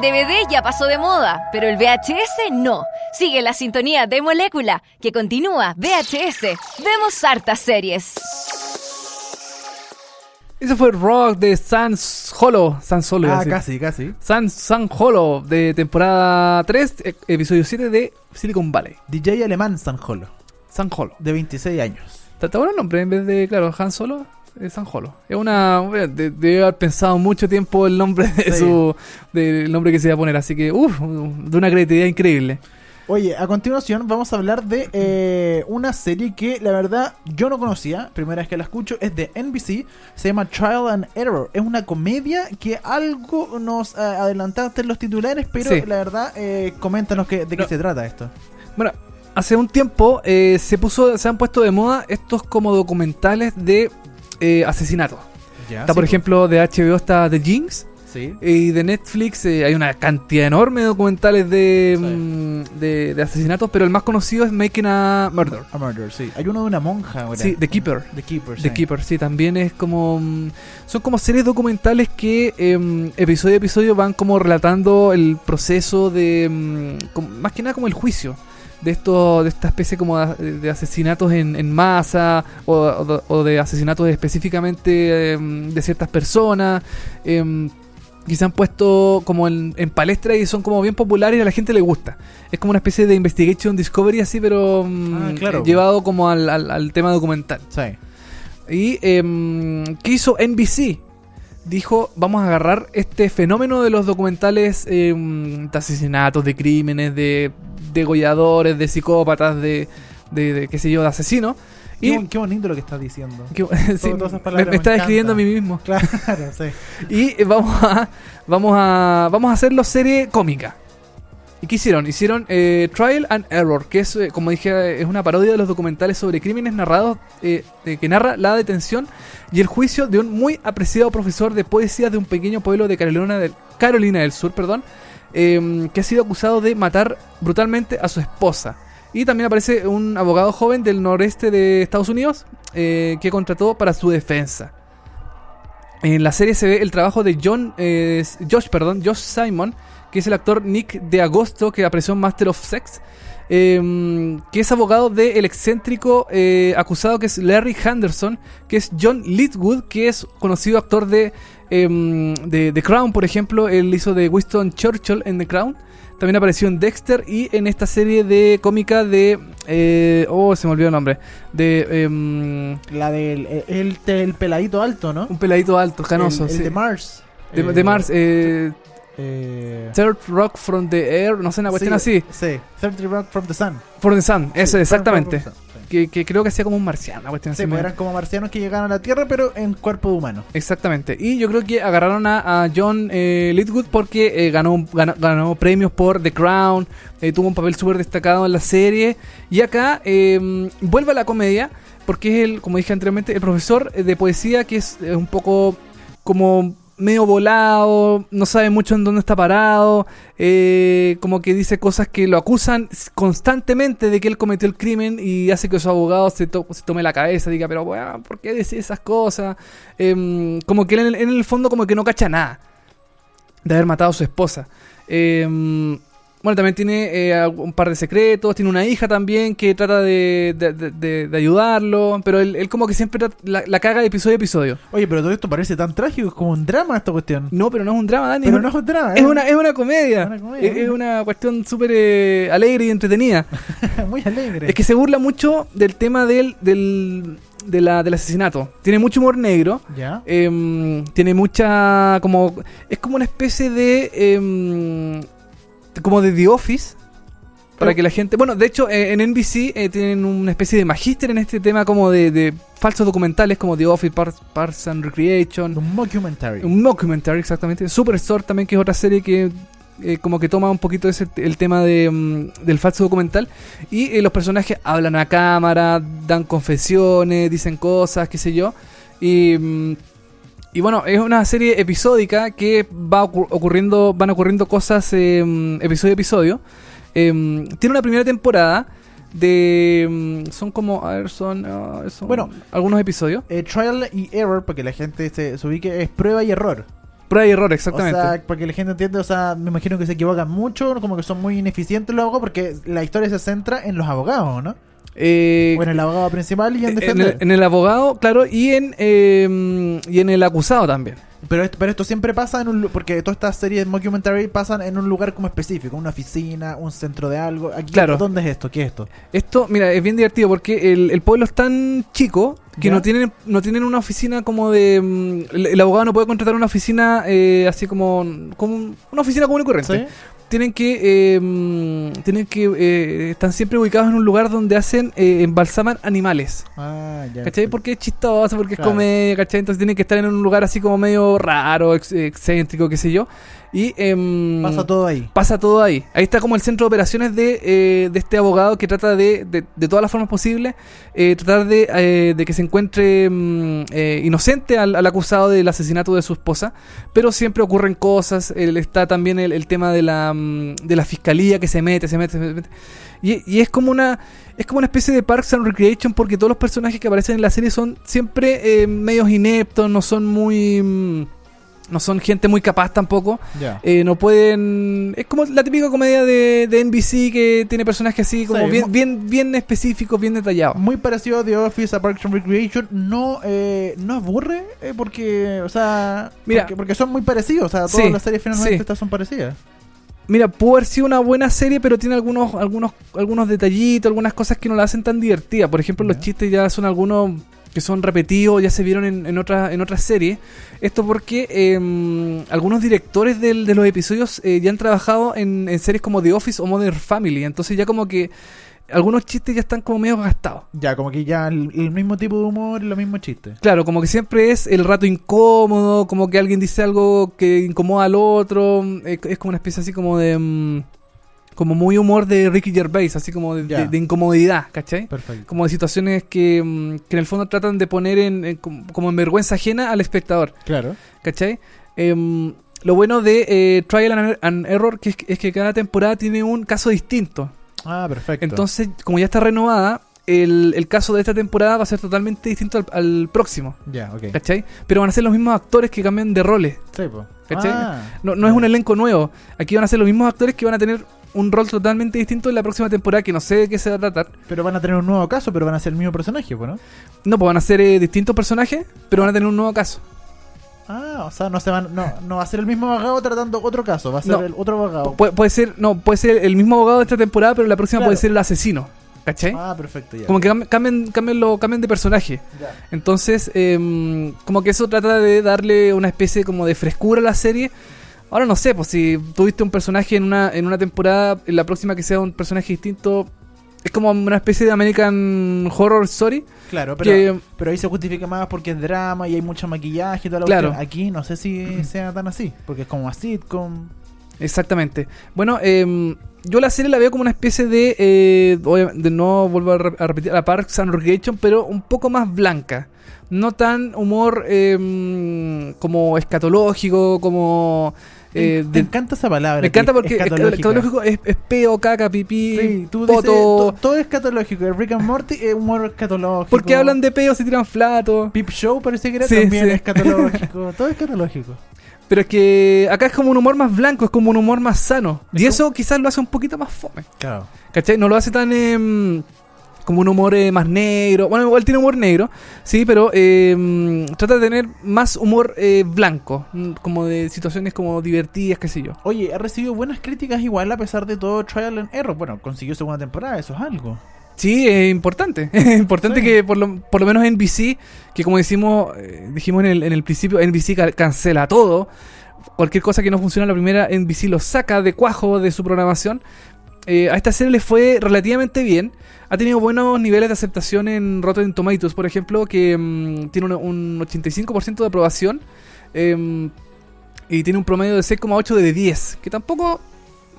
El DVD ya pasó de moda, pero el VHS no. Sigue la sintonía de Molécula, que continúa VHS. Vemos hartas series. Ese fue Rock de. Sans Solo, iba a Ah, casi, casi. San, San Hollow de temporada 3, e- episodio 7 de Silicon Valley. DJ alemán San Holo, San Hollow. de 26 años. ¿Está está bueno el nombre? En vez de, claro, Han Solo, es San Hollow. Es una. de- Debe haber pensado mucho tiempo el nombre de Sí. su. del nombre que se iba a poner. Así que, uff, de una creatividad increíble. Oye, a continuación vamos a hablar de eh, una serie que la verdad yo no conocía, primera vez que la escucho, es de NBC, se llama Trial and Error. Es una comedia que algo nos eh, adelantaste en los titulares, pero Sí. la verdad, eh, coméntanos que- de qué se trata esto. Bueno, hace un tiempo eh, se puso se han puesto de moda estos como documentales de eh, asesinatos. Ya, Está, por ejemplo, de HBO está The Jinx. Sí. Y de Netflix eh, hay una cantidad enorme de documentales de, Sí. mm, de, de asesinatos, pero el más conocido es Making a Murder. A Murder, sí. Hay uno de una monja, ahora. Sí, The Keeper. The Keeper, The sí. Keeper, sí, también es como... mm, Son como series documentales que em, episodio a episodio van como relatando el proceso de... mm, como- más que nada como el juicio. De esto, de esta especie como de, asesinatos en, en masa o, o de- o de asesinatos específicamente em, de ciertas personas em, que se han puesto como en, en palestra y son como bien populares y a la gente le gusta. Es como una especie de investigation discovery así, pero mm, Ah, claro. llevado como al, al- al tema documental. Sí. Y em, ¿qué hizo NBC? Dijo, vamos a agarrar este fenómeno de los documentales em, de asesinatos, de crímenes, de degolladores, de psicópatas, de, de, de, qué sé yo, de asesinos. Qué, Y qué bonito lo que estás diciendo. sí, me, me me está describiendo a mí mismo. Claro, sí. Y eh, vamos a, vamos a, vamos a hacerlo serie cómica. ¿Y qué hicieron? Hicieron eh, Trial and Error, que es, eh, como dije, es una parodia de los documentales sobre crímenes narrados, eh, eh, que narra la detención y el juicio de un muy apreciado profesor de poesía de un pequeño pueblo de Carolina del, Carolina del Sur, perdón, eh, que ha sido acusado de matar brutalmente a su esposa. Y también aparece un abogado joven del noreste de Estados Unidos eh, que contrató para su defensa. En la serie se ve el trabajo de John, eh, Josh, perdón, Josh Simon, que es el actor Nick de Agosto que apareció en Master of Sex, eh, que es abogado del excéntrico eh, acusado que es Larry Henderson, que es John Litwood, que es conocido actor de, eh, de The Crown, por ejemplo, él hizo de Winston Churchill en The Crown. También apareció en Dexter y en esta serie de cómica de... eh, oh, se me olvidó el nombre. De em, La del el, el, el peladito alto, ¿no? un peladito alto, canoso. El, el sí. de Mars. De, Eh, de Mars, eh, Third Rock from the Air, no sé, una cuestión sí, así. Sí, 30 Rock from the Sun. For the Sun, Sí, eso, 30 exactamente. From Sun, sí. Que, que creo que hacía como un marciano, una cuestión Sí, así. pues eran como marcianos que llegaron a la Tierra, pero en cuerpo humano. Exactamente. Y yo creo que agarraron a, a John eh, Litwood porque eh, ganó, ganó, ganó premios por The Crown, eh, tuvo un papel súper destacado en la serie. Y acá eh, vuelve a la comedia porque es el, como dije anteriormente, el profesor de poesía que es un poco como medio volado, no sabe mucho en dónde está parado, eh, como que dice cosas que lo acusan constantemente de que él cometió el crimen y hace que su abogado se, to- se tome la cabeza, diga, pero bueno, ¿por qué decís esas cosas? Em, como que él en el, en el fondo como que no cacha nada de haber matado a su esposa. Em, bueno, también tiene eh, un par de secretos, tiene una hija también que trata de, de- de- de- de ayudarlo, pero él, él como que siempre la, la caga de episodio a episodio. Oye, pero todo esto parece tan trágico, es como un drama esta cuestión. No, pero no es un drama, Dani. Pero es, no es un drama, es una, es una comedia. Una comedia, es, una cuestión súper eh, alegre y entretenida. muy alegre. Es que se burla mucho del tema del, del, de la- del asesinato. Tiene mucho humor negro. ¿Ya? Em, tiene mucha como es como una especie de em, como de The Office para Pero- que la gente bueno de hecho eh, en NBC eh, tienen una especie de magíster en este tema como de, de falsos documentales como The Office Parks, Parks and Recreation. Un mockumentary. un documentary exactamente. Superstore también que es otra serie que eh, como que toma un poquito ese, el tema de, mm, del falso documental. Y eh, los personajes hablan a cámara dan confesiones dicen cosas qué sé yo. Y mm, y bueno, es una serie episódica que va ocur- ocurriendo, van ocurriendo cosas eh, mm, episodio a episodio. Em, tiene una primera temporada de... mm, son como... A ver, son... ah, son Bueno. algunos episodios. Eh, trial y error, para que la gente se, se ubique, es prueba y error. Prueba y error, exactamente. O sea, para que la gente entienda, o sea, me imagino que se equivocan mucho, como que son muy ineficientes los abogados, porque la historia se centra en los abogados, ¿no? Eh, O en el abogado principal y en en, defender. el, en el abogado, claro, y en, eh, y en el acusado también. Pero, esto, pero esto siempre pasa en un porque todas estas series de mockumentary pasan en un lugar como específico, una oficina, un centro de algo. Aquí, Claro. ¿Dónde es esto? ¿Qué es esto? Esto, mira, es bien divertido porque el, el pueblo es tan chico que ¿Ya? no tienen, no tienen una oficina como de... mm, El, el abogado no puede contratar una oficina eh, así como, como un- una oficina común y corriente. ¿Sí? Tienen que... eh, mm, tienen que... eh, están siempre ubicados en un lugar donde hacen... eh, embalsaman animales. Ah, ya. ¿Cachai? Porque es chistoso, porque Claro. es comedia, ¿cachai? Entonces tienen que estar en un lugar así como medio raro, ex- excéntrico, qué sé yo. Y... em, Pasa todo ahí. pasa todo ahí. Ahí está como el centro de operaciones de, eh, de este abogado que trata de, de, de todas las formas posibles, eh, tratar de, eh, de que se encuentre mm, eh, inocente al, al acusado del asesinato de su esposa, pero siempre ocurren cosas. Está también el, el tema de la, mm, de la fiscalía que se mete, se mete, se mete. Y, y es como una es como una especie de Parks and Recreation porque todos los personajes que aparecen en la serie son siempre eh, medios ineptos, no son muy... no son gente muy capaz tampoco. Ya. Eh, no pueden. Es como la típica comedia de, de NBC que tiene personajes así, como Sí, bien, bien, bien específicos, bien detallados. Muy parecido a The Office, a Parks and Recreation. No, eh, no aburre, eh, porque, o sea, Mira. porque, porque son muy parecidos. O sea, todas Sí, las series finalmente sí. estas son parecidas. Mira, pudo haber sido una buena serie, pero tiene algunos, algunos, algunos detallitos, algunas cosas que no la hacen tan divertida. Por ejemplo, los chistes ya son algunos que son repetidos, ya se vieron en, en otras en otras series. Esto porque eh, algunos directores del- de los episodios eh, ya han trabajado en, en series como The Office o Modern Family. Entonces ya como que algunos chistes ya están como medio gastados. Ya, como que ya el, el mismo tipo de humor y los mismos chistes. Claro, como que siempre es el rato incómodo, como que alguien dice algo que incomoda al otro, es, es como una especie así como de... como muy humor de Ricky Gervais, así como de, Ya. de- de incomodidad, ¿cachai? Perfecto. Como de situaciones que, mm, que en el fondo tratan de poner en, en como, en vergüenza ajena al espectador, Claro. ¿cachai? Em, lo bueno de eh, Trial and, and Error que es, es que cada temporada tiene un caso distinto. Ah, perfecto. Entonces, como ya está renovada, el, el caso de esta temporada va a ser totalmente distinto al, al próximo. Ya, ok. ¿Cachai? Pero van a ser los mismos actores que cambian de roles. Sí, po. ¿Cachai? Ah, No, no es un elenco nuevo. Aquí van a ser los mismos actores que van a tener un rol totalmente distinto en la próxima temporada que no sé de qué se va a tratar. Pero van a tener un nuevo caso, pero van a ser el mismo personaje, ¿no? No, pues van a ser eh, distintos personajes, pero van a tener un nuevo caso. Ah, o sea, no se van, no, no va a ser el mismo abogado tratando otro caso, va a ser No. el otro abogado. Pu- puede ser, no, puede ser el mismo abogado de esta temporada, pero la próxima Claro. puede ser el asesino. ¿Cachai? Ah, perfecto, ya. Como que cam- cambien, cambien, lo, cambien de personaje. Ya. Entonces, em, como que eso trata de darle una especie como de frescura a la serie. Ahora no sé, pues si tuviste un personaje en una, en una temporada, en la próxima que sea un personaje distinto, es como una especie de American Horror Story. Claro, pero, Que, pero ahí se justifica más porque es drama y hay mucho maquillaje y toda la Claro. cuestión. Aquí no sé si sea tan así, porque es como una sitcom. exactamente. Bueno, em, yo la serie la veo como una especie de, eh, de no vuelvo a, re- a repetir, la Parks and Recreation, pero un poco más blanca. No tan humor em, como escatológico, como... eh, me encanta esa palabra. Me encanta que porque es escatológico, es, es peo, caca, pipí, Sí, tú dices, poto. to- todo es escatológico. Rick and Morty es humor escatológico. Porque hablan de peo, se tiran flato. Peep Show parece que era Sí, también sí. escatológico. todo es escatológico. Pero es que acá es como un humor más blanco, es como un humor más sano. Y eso quizás lo hace un poquito más fome. Claro. ¿Cachai? No lo hace tan em, como un humor eh, más negro. Bueno, igual tiene humor negro, sí, pero em, trata de tener más humor eh, blanco. mm, Como de situaciones como divertidas, qué sé yo. Oye, ha recibido buenas críticas igual a pesar de todo Trial and Error. Bueno, consiguió segunda temporada, eso es algo. Sí, es importante. Es importante Sí. que por lo, por lo menos NBC, que como decimos, eh, dijimos en el, en el principio, NBC ca- cancela todo. Cualquier cosa que no funciona la primera, NBC lo saca de cuajo de su programación. Eh, a esta serie le fue relativamente bien. Ha tenido buenos niveles de aceptación en Rotten Tomatoes, por ejemplo, que mm, tiene un, un 85% de aprobación. em, y tiene un promedio de 6,8 de 10. Que tampoco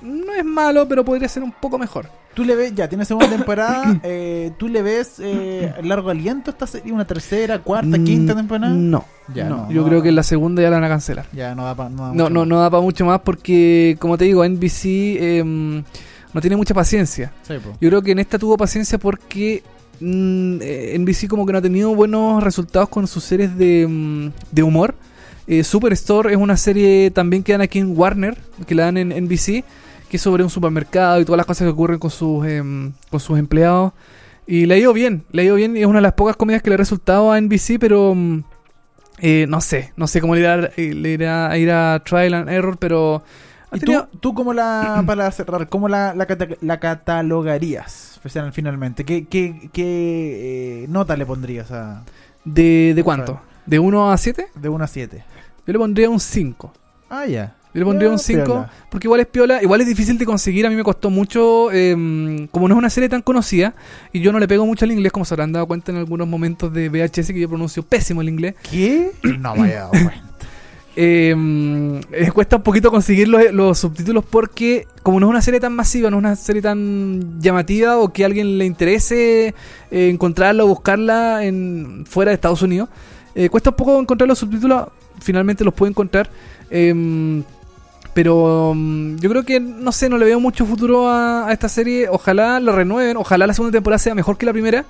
no es malo, pero podría ser un poco mejor. Tú le ves, ya tiene segunda temporada, eh, tú le ves eh, largo aliento esta serie, una tercera, cuarta, quinta Mm, temporada. No, Ya, no, no, yo no creo da que la segunda ya la van a cancelar. Ya no da para no, No, no da para mucho más porque, como te digo, NBC em, no tiene mucha paciencia. Sí. Yo creo que en esta tuvo paciencia porque mm, eh, NBC como que no ha tenido buenos resultados con sus series de, mm, de humor. Eh, Superstore es una serie también que dan aquí en Warner, que la dan en NBC, que es sobre un supermercado y todas las cosas que ocurren con sus, em, con sus empleados. Y le ha ido bien, le ha ido bien y es una de las pocas comedias que le ha resultado a NBC, pero mm, eh, no sé, no sé cómo le irá, le irá a ir a Trial and Error, pero... ¿Y tú, tenido- tú cómo la, para cerrar, cómo la, la, cata- la catalogarías finalmente? ¿Qué, qué, qué eh, nota le pondrías a, ¿De, de cuánto? ¿De 1 a 7? de 1 a 7? Yo le pondría un 5. Ah, ya. Yo le pondría un 5 piola. porque igual es piola, igual es difícil de conseguir, a mí me costó mucho, em, como no es una serie tan conocida y yo no le pego mucho al inglés, como se habrán dado cuenta en algunos momentos de VHS que yo pronuncio pésimo el inglés, ¿Qué? No me había em, eh, cuesta un poquito conseguir los, los subtítulos porque como no es una serie tan masiva, no es una serie tan llamativa o que a alguien le interese eh, encontrarla o buscarla en, fuera de Estados Unidos, eh, cuesta un poco encontrar los subtítulos, finalmente los puedo encontrar. em, pero mm, yo creo que, no sé, no le veo mucho futuro a, a esta serie. Ojalá la renueven, ojalá la segunda temporada sea mejor que la primera.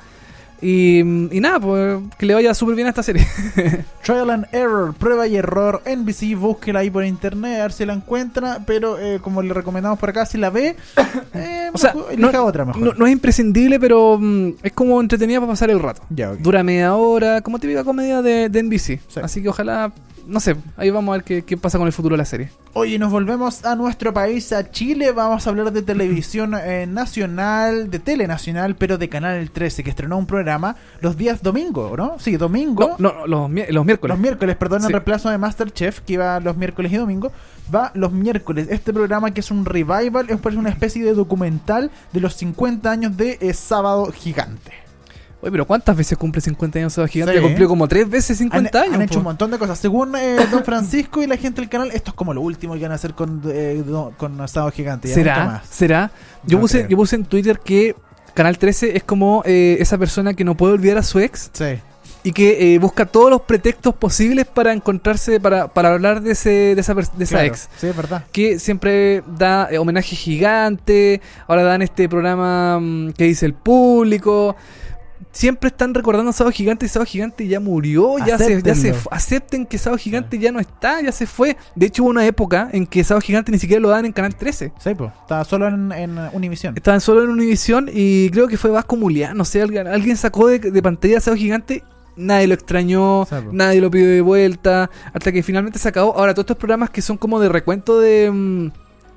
Y, y nada, pues que le vaya súper bien a esta serie. Trial and Error, prueba y error, NBC, búsquela ahí por internet, a ver si la encuentra, pero eh, como le recomendamos por acá, si la ve, eh, O sea, elija no, otra mejor. no- no es imprescindible, pero mm, es como entretenida para pasar el rato. Ya. Dura media hora, como típica comedia de, de NBC. Sí. Así que ojalá, no sé, ahí vamos a ver qué, qué pasa con el futuro de la serie. Oye, nos volvemos a nuestro país, a Chile. Vamos a hablar de televisión eh, nacional, de telenacional, pero de Canal 13, que estrenó un programa los días domingo, ¿no? Sí, domingo. No, no, los, los miércoles. Los miércoles, perdón, Sí. el reemplazo de Masterchef, que iba los miércoles y domingo, va los miércoles. Este programa que es un revival, es una especie de documental de los 50 años de eh, Sábado Gigante. Oye, pero ¿cuántas veces cumple 50 años Sábado Gigante? Sí. Cumplió como tres veces Han, 50 años. han hecho un montón de cosas. Según eh, Don Francisco y la gente del canal, esto es como lo último que van a hacer con, eh, con Sábado Gigante. ya ¿Será? más. ¿Será? Yo, No puse, creo. yo puse en Twitter que Canal 13 es como eh, esa persona que no puede olvidar a su ex Sí. y que eh, busca todos los pretextos posibles para encontrarse, para, para hablar de, ese, de esa, de esa claro. ex. Sí, es verdad. Que siempre da eh, homenaje gigante, ahora dan este programa mm, que dice el público. Siempre están recordando a Sábado Gigante y Sábado Gigante ya murió, ya se, ya se acepten que Sábado Gigante ya no está, ya se fue. De hecho hubo una época en que Sábado Gigante ni siquiera lo dan en Canal 13. Sí, pues. Estaba solo en, en Univision. Estaban solo en Univision y creo que fue Vasco Mulián, no sé, alguien, alguien sacó de, de pantalla a Sábado Gigante, nadie lo extrañó, nadie lo pidió de vuelta, hasta que finalmente se acabó. Ahora, todos estos programas que son como de recuento de, mm,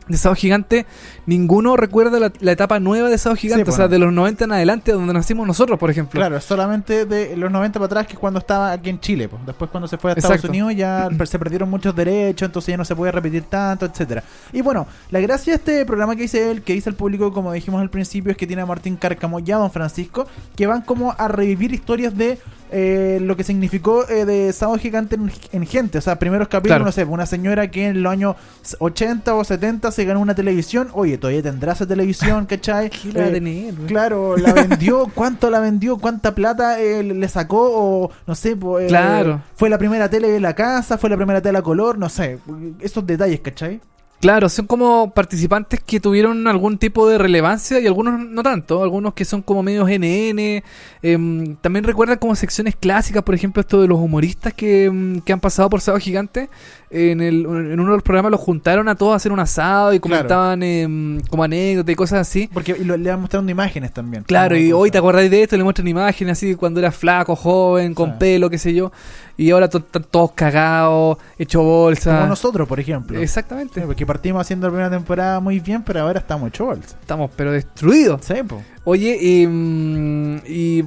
de Sábado Gigante, ninguno recuerda la, la etapa nueva de Sábado Gigante, Sí, o sea, de los 90 en adelante, donde nacimos nosotros, por ejemplo. Claro, solamente de los 90 para atrás, que es cuando estaba aquí en Chile. pues. Después, cuando se fue a Estados Exacto. Unidos, ya se perdieron muchos derechos, entonces ya no se puede repetir tanto, etcétera Y bueno, la gracia de este programa que dice él, que dice el público, como dijimos al principio, es que tiene a Martín Cárcamo y a Don Francisco, que van como a revivir historias de eh, lo que significó eh, de Sábado Gigante en, en gente. O sea, primeros capítulos, Claro. no sé, una señora que en los años 80 o 70 se ganó una televisión. Oye, todavía tendrá esa televisión, ¿cachai? ¿Qué la va a Eh, tener? Claro, la vendió, cuánto la vendió, cuánta plata eh, le sacó, o no sé, pues, eh, Claro. fue la primera tele de la casa, fue la primera tele a color, no sé, esos detalles, ¿cachai? Claro, son como participantes que tuvieron algún tipo de relevancia y algunos no tanto, algunos que son como medios NN. em, también recuerdan como secciones clásicas, por ejemplo, esto de los humoristas que, em, que han pasado por Sábado Gigante. En, el, en uno de los programas los juntaron a todos a hacer un asado y Claro. comentaban em, como anécdotas y cosas así. Porque y lo- le van mostrando imágenes también. Claro, y hoy te acordáis de esto, le muestran imágenes así de cuando era flaco, joven, con pelo, qué sé yo. Y ahora to- están todos cagados, hecho bolsa. Como nosotros, por ejemplo. Exactamente. Sí, porque partimos haciendo la primera temporada muy bien, pero ahora estamos hecho bolsa. Estamos pero destruidos. Sí, po. Oye, y, mm, y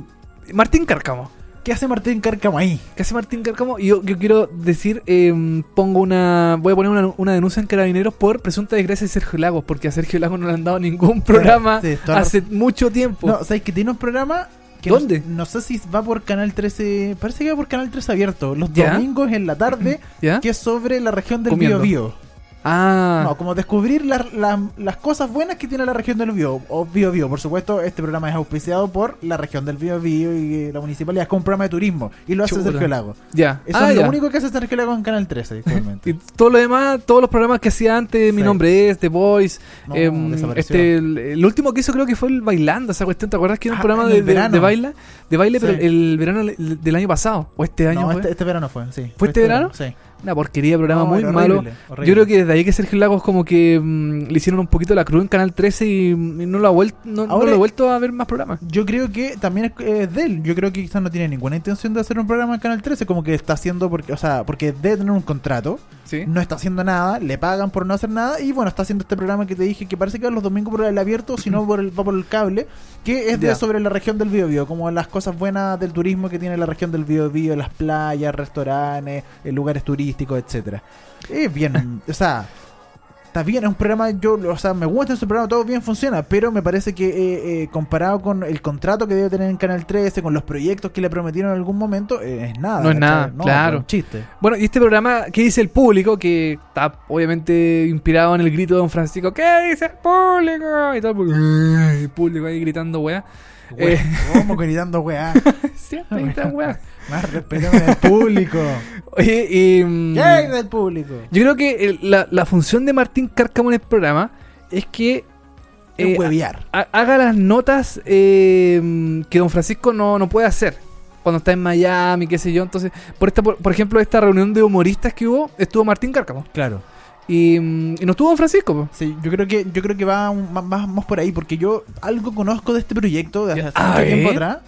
Martín Cárcamo. ¿Qué hace Martín Cárcamo ahí? ¿Qué hace Martín Cárcamo? Y yo, yo quiero decir, eh, pongo una, voy a poner una, una denuncia en Carabineros por presunta desgracia de Sergio Lagos, porque a Sergio Lagos no le han dado ningún programa Sí, toda la- hace mucho tiempo. No, ¿sabes que tiene un programa? Que ¿Dónde? No, no sé si va por Canal 13, parece que va por Canal 13 abierto, los ¿Ya? domingos en la tarde, ¿Ya? que es sobre la región del Comiendo. Biobío. Ah, No, como descubrir la- la- las cosas buenas que tiene la región del Bío, o Bío Bío. Por supuesto, este programa es auspiciado por la región del Bío Bío y eh, la municipalidad. Es como un programa de turismo y lo hace Chuta. Sergio Lago. ya. Eso Ah, es ya. lo único que hace Sergio Lago en Canal 13 actualmente. Y todo lo demás, todos los programas que hacía antes, Mi Sí. Nombre es, The Voice, No, em, este, el, el último que hizo creo que fue el Bailando, esa cuestión, ¿te acuerdas que era un Ah, programa de, de, verano. de baile? De baile, Sí. pero el verano del- año pasado, o este año no, fue. este, este verano fue, sí. ¿Fue este verano? Sí. Una porquería de programa No, muy malo. horrible. Yo creo que desde ahí que Sergio Lagos como que mm, le hicieron un poquito la cruz en Canal 13 y, y no lo ha vuelto, no, no lo he vuelto a ver más programas. Yo creo que también es, es de él. Yo creo que quizás no tiene ninguna intención de hacer un programa en Canal 13, como que está haciendo porque, o sea, porque debe tener un contrato, Sí. no está haciendo nada, le pagan por no hacer nada y bueno, está haciendo este programa que te dije que parece que va los domingos por el abierto, si no por el, va por el cable, que es de sobre la región del Biobío, como las cosas buenas del turismo que tiene la región del Biobío, las playas, restaurantes, eh, lugares turísticos, etcétera. Es bien, o sea, está bien, es un programa, yo, o sea, me gusta ese programa, todo bien funciona, pero me parece que eh, eh, comparado con el contrato que debe tener en Canal 13, con los proyectos que le prometieron en algún momento, eh, es nada. No es nada, claro. es un chiste. Bueno, y este programa, ¿qué dice el público? Que está obviamente inspirado en el grito de Don Francisco. ¿Qué dice el público? Y todo el público, el público ahí gritando, weá. Eh, ¿Cómo gritando weá? siempre gritan, weá. Más respeto con el público. Oye, y, mm, ¿Qué es del público? yo creo que el- la, la función de Martín Cárcamo en el programa es que Es eh, huevear. ha- haga las notas eh, que Don Francisco no, no puede hacer cuando está en Miami, qué sé yo. Entonces, por esta, por, por ejemplo, esta reunión de humoristas que hubo, estuvo Martín Cárcamo. Claro. Y, mm, y no estuvo Don Francisco. po. Sí, yo creo que yo creo que va más, más- más por ahí porque yo algo conozco de este proyecto de hace mucho tiempo atrás.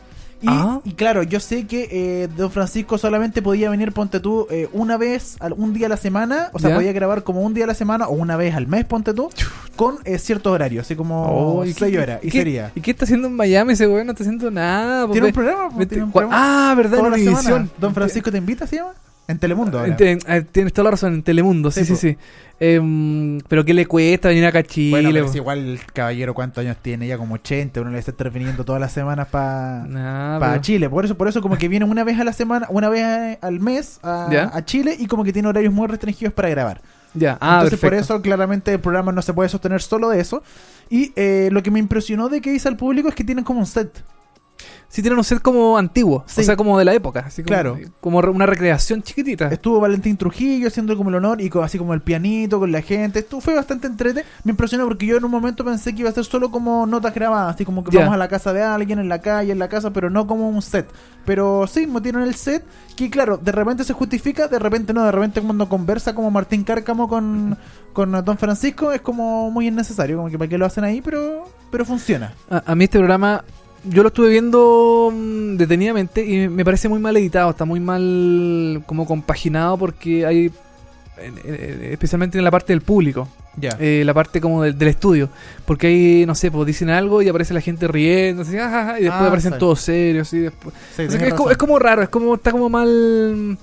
Y, Ah. y claro, yo sé que eh, Don Francisco solamente podía venir, ponte tú, eh, una vez, al- un día a la semana, o sea, Ya. podía grabar como un día a la semana o una vez al mes, ponte tú, con eh, cierto horario, así como Oh, ¿y qué- 6 horas, y qué- sería. ¿Y qué está haciendo en Miami ese weón? No está haciendo nada. po, ¿Tiene un programa? po, vete- ¿Tiene un cua- programa ah, verdad, toda en la semana? Univisión. Don Francisco te invita, ¿se llama? En Telemundo. ahora. En te- eh, Tienes toda la razón, en Telemundo, sí, Sí, sí, sí. Em, pero ¿qué le cuesta venir acá a Chile? Bueno, pero es igual el caballero cuántos años tiene, ya como 80, uno le está interviniendo todas las semanas para Nah, Chile. Por eso, por eso como que viene una vez a la semana, una vez al mes a, a Chile y como que tiene horarios muy restringidos para grabar. Ya, ah, Entonces por eso claramente el programa no se puede sostener solo de eso. Y eh, lo que me impresionó de que dice al público es que tienen como un set. Sí, tienen un set como antiguo, Sí. o sea, como de la época. Así como, Claro. Como una recreación chiquitita. Estuvo Valentín Trujillo haciendo como el honor y así como el pianito con la gente. Esto fue bastante entrete. Me impresionó porque yo en un momento pensé que iba a ser solo como notas grabadas, así como que vamos a la casa de alguien, en la calle, en la casa, pero no como un set. Pero sí, metieron el set que claro, de repente se justifica, de repente no, de repente cuando conversa como Martín Cárcamo con, con Don Francisco es como muy innecesario, como que para qué lo hacen ahí, pero, pero funciona. A, a mí este programa, yo lo estuve viendo mm, detenidamente y me parece muy mal editado, está muy mal como compaginado porque hay, en- en- especialmente en la parte del público, Ya. eh, la parte como del, del estudio, porque ahí, no sé, pues dicen algo y aparece la gente riendo, así, "Ah, y después Ah, aparecen sí. todos serios, y después... Sí, O sea, tenés que es, como, es como raro, es como, está como mal...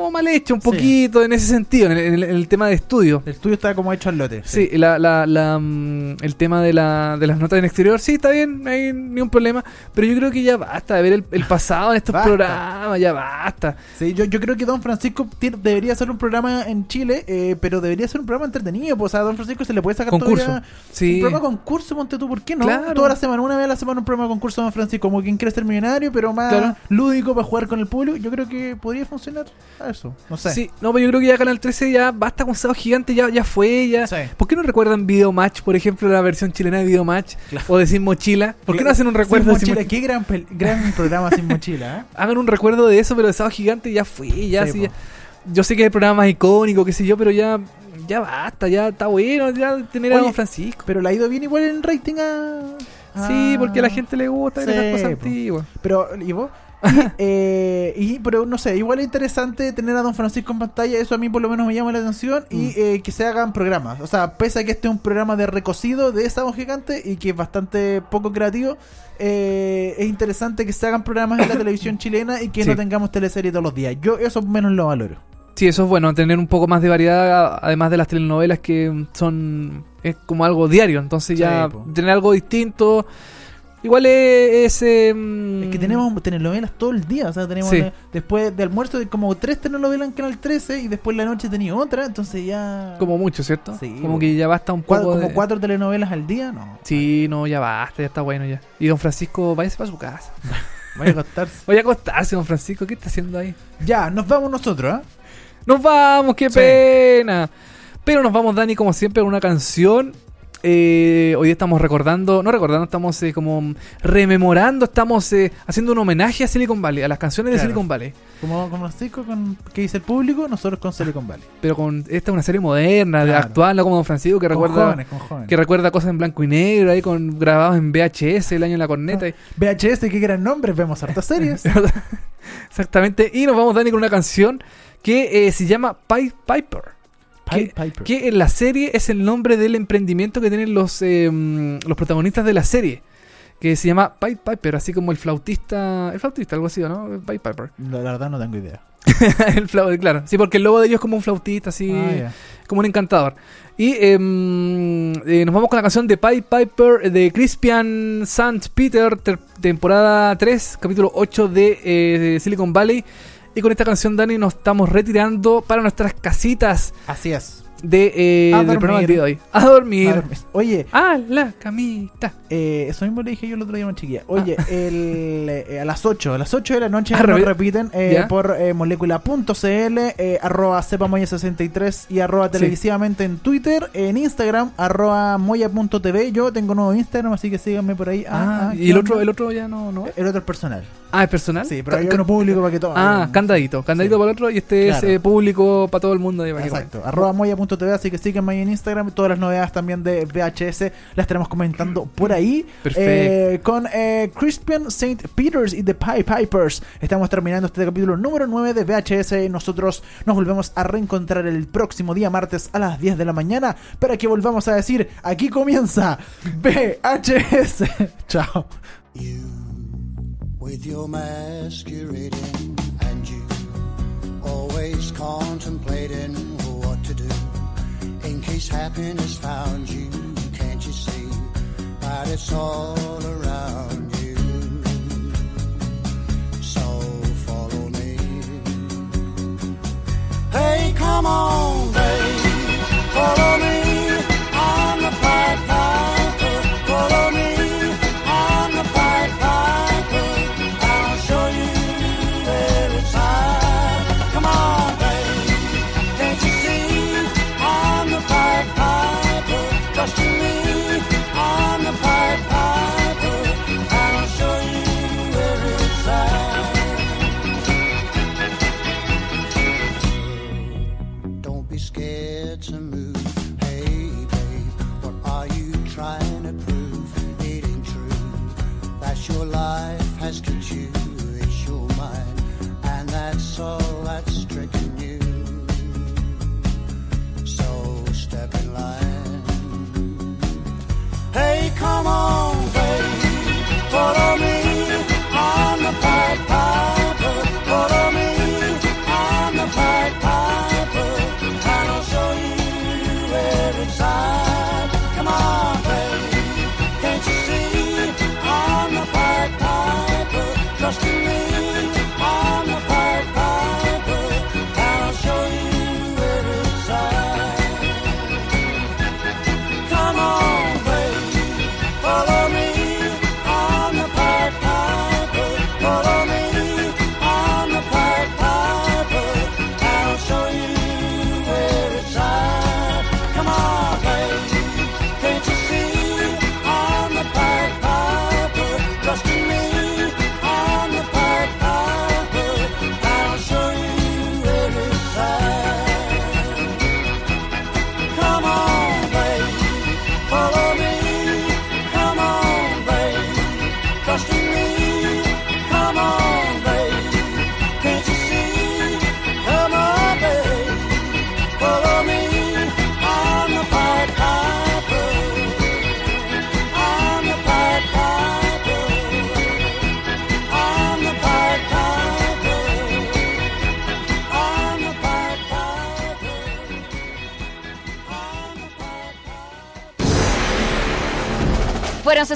Como mal hecho un Sí. poquito en ese sentido, en el, en tema de estudio. El estudio está como hecho al lote. Sí, la, la, la, mm, el tema de, la, de las notas en exterior, sí, está bien, no hay ningún problema. Pero yo creo que ya basta de ver el, el pasado en estos Basta. programas, ya basta. Sí, yo, yo creo que Don Francisco tiene- debería hacer un programa en Chile, eh, pero debería ser un programa entretenido. Pues a Don Francisco se le puede sacar Concurso. todavía Sí. un programa concurso, ponte tú, ¿por qué no? Claro. Toda la semana, una vez a la semana un programa concurso de Don Francisco, como quien quiere ser millonario, pero más Claro. lúdico para jugar con el público. Yo creo que podría funcionar eso. No sé. Sí, no, pero yo creo que ya Canal 13 ya basta con Sábado Gigante, ya, ya fue, ya. Sí. ¿Por qué no recuerdan Video Match, por ejemplo, la versión chilena de Video Match? Claro. O de Sin Mochila. ¿Por qué no hacen un Sin recuerdo de Sin mochila? Mochila? Qué gran, gran programa sin mochila, ¿eh? Hagan un recuerdo de eso, pero de Sábado Gigante ya fue, ya, Sí, sí, po. ya. Yo sé que hay programas icónicos, qué sé yo, pero ya, ya basta, ya está bueno, ya tener a Don Francisco. Pero le ha ido bien igual en rating a. Sí, porque a la gente le gusta ver Sí, esas cosas antiguas. Pero, ¿y vos? Y, eh, y- pero no sé, igual es interesante tener a Don Francisco en pantalla, eso a mí por lo menos me llama la atención y Mm. eh, que se hagan programas. O sea, pese a que este es un programa de recocido de esa voz gigante y que es bastante poco creativo, eh, es interesante que se hagan programas en la televisión chilena y que Sí. no tengamos teleseries todos los días. Yo eso menos lo valoro. Sí, eso es bueno, tener un poco más de variedad, además de las telenovelas que son es como algo diario, entonces ya Sí, tener algo distinto. Igual es... es, em, Es que tenemos telenovelas todo el día, o sea, tenemos Sí. eh, después de almuerzo de como tres telenovelas en Canal 13 y después la noche tenía otra, entonces ya... Como mucho, ¿cierto? Sí, como que ya basta un poco como de- cuatro telenovelas al día, no. Sí, no, ya basta, ya está bueno ya. Y don Francisco, váyase para su casa. Vaya a acostarse. Vaya a acostarse, don Francisco, ¿qué está haciendo ahí? Ya, nos vamos nosotros, ¿ah? Nos vamos, qué Sí. pena. Pero nos vamos, Dani, como siempre, con una canción. Eh, hoy estamos recordando, no recordando, estamos eh, como rememorando, estamos eh, haciendo un homenaje a Silicon Valley, a las canciones de. Silicon Valley. Como, como los con, que dice el público, nosotros con Silicon Valley. Pero con esta es una serie moderna, de Claro. actual, no como Don Francisco, que Con recuerda jóvenes, con jóvenes. que recuerda cosas en blanco y negro, ahí con grabados en VHS, el año de la corneta. y- VHS, qué gran nombre, vemos hartas series. Exactamente. Y nos vamos, Dani, con una canción que se llama Pied Piper. Pied Que, Piper. que en la serie es el nombre del emprendimiento que tienen los, eh, los protagonistas de la serie. Que se llama Pied Piper, así como el flautista. El flautista, algo así, ¿no? Pied Piper. La, la verdad no tengo idea. el flau- claro. Sí, porque el logo de ellos es como un flautista, así. Ah, ya. como un encantador. Y em, eh, nos vamos con la canción de Pied Piper de Crispian St. Peter, ter- temporada 3, capítulo 8 de eh, Silicon Valley. Y con esta canción, Dani, nos estamos retirando para nuestras casitas Así es. De, eh, A del dormir. programa del día de hoy. A dormir. Oye, A la camita. eh, eso mismo le dije yo el otro día a una chiquilla. Oye, el, eh, a las 8, a las 8 de la noche Ah, nos repi- repiten eh, por eh, molecula.cl, eh, arroba cepamoya63 y arroba Sí. televisivamente en Twitter, en Instagram, arroba moya.tv. Yo tengo nuevo Instagram, así que síganme por ahí. Ah, ah, y ¿qué el otro, el otro ya no, no. El otro es personal. Ah, es personal. Sí, pero hay uno público para que todo. Ah, candadito. Candadito Sí. para el otro y este Claro. es público para todo el mundo. que Exacto, arroba moya.tv, así que síganme ahí en Instagram. Todas las novedades también de VHS las estaremos comentando por ahí. Perfecto. Eh, con eh, Crispian St. Peters y The Pie Pipers. Estamos terminando este capítulo número 9 de VHS. Nosotros nos volvemos a reencontrar el próximo día martes a las 10 de la mañana para que volvamos a decir, aquí comienza VHS. Chao. You, with your masquerading, and you always contemplating happiness found you. Can't you see that it's all around you? So follow me. Hey, come on, babe, follow me.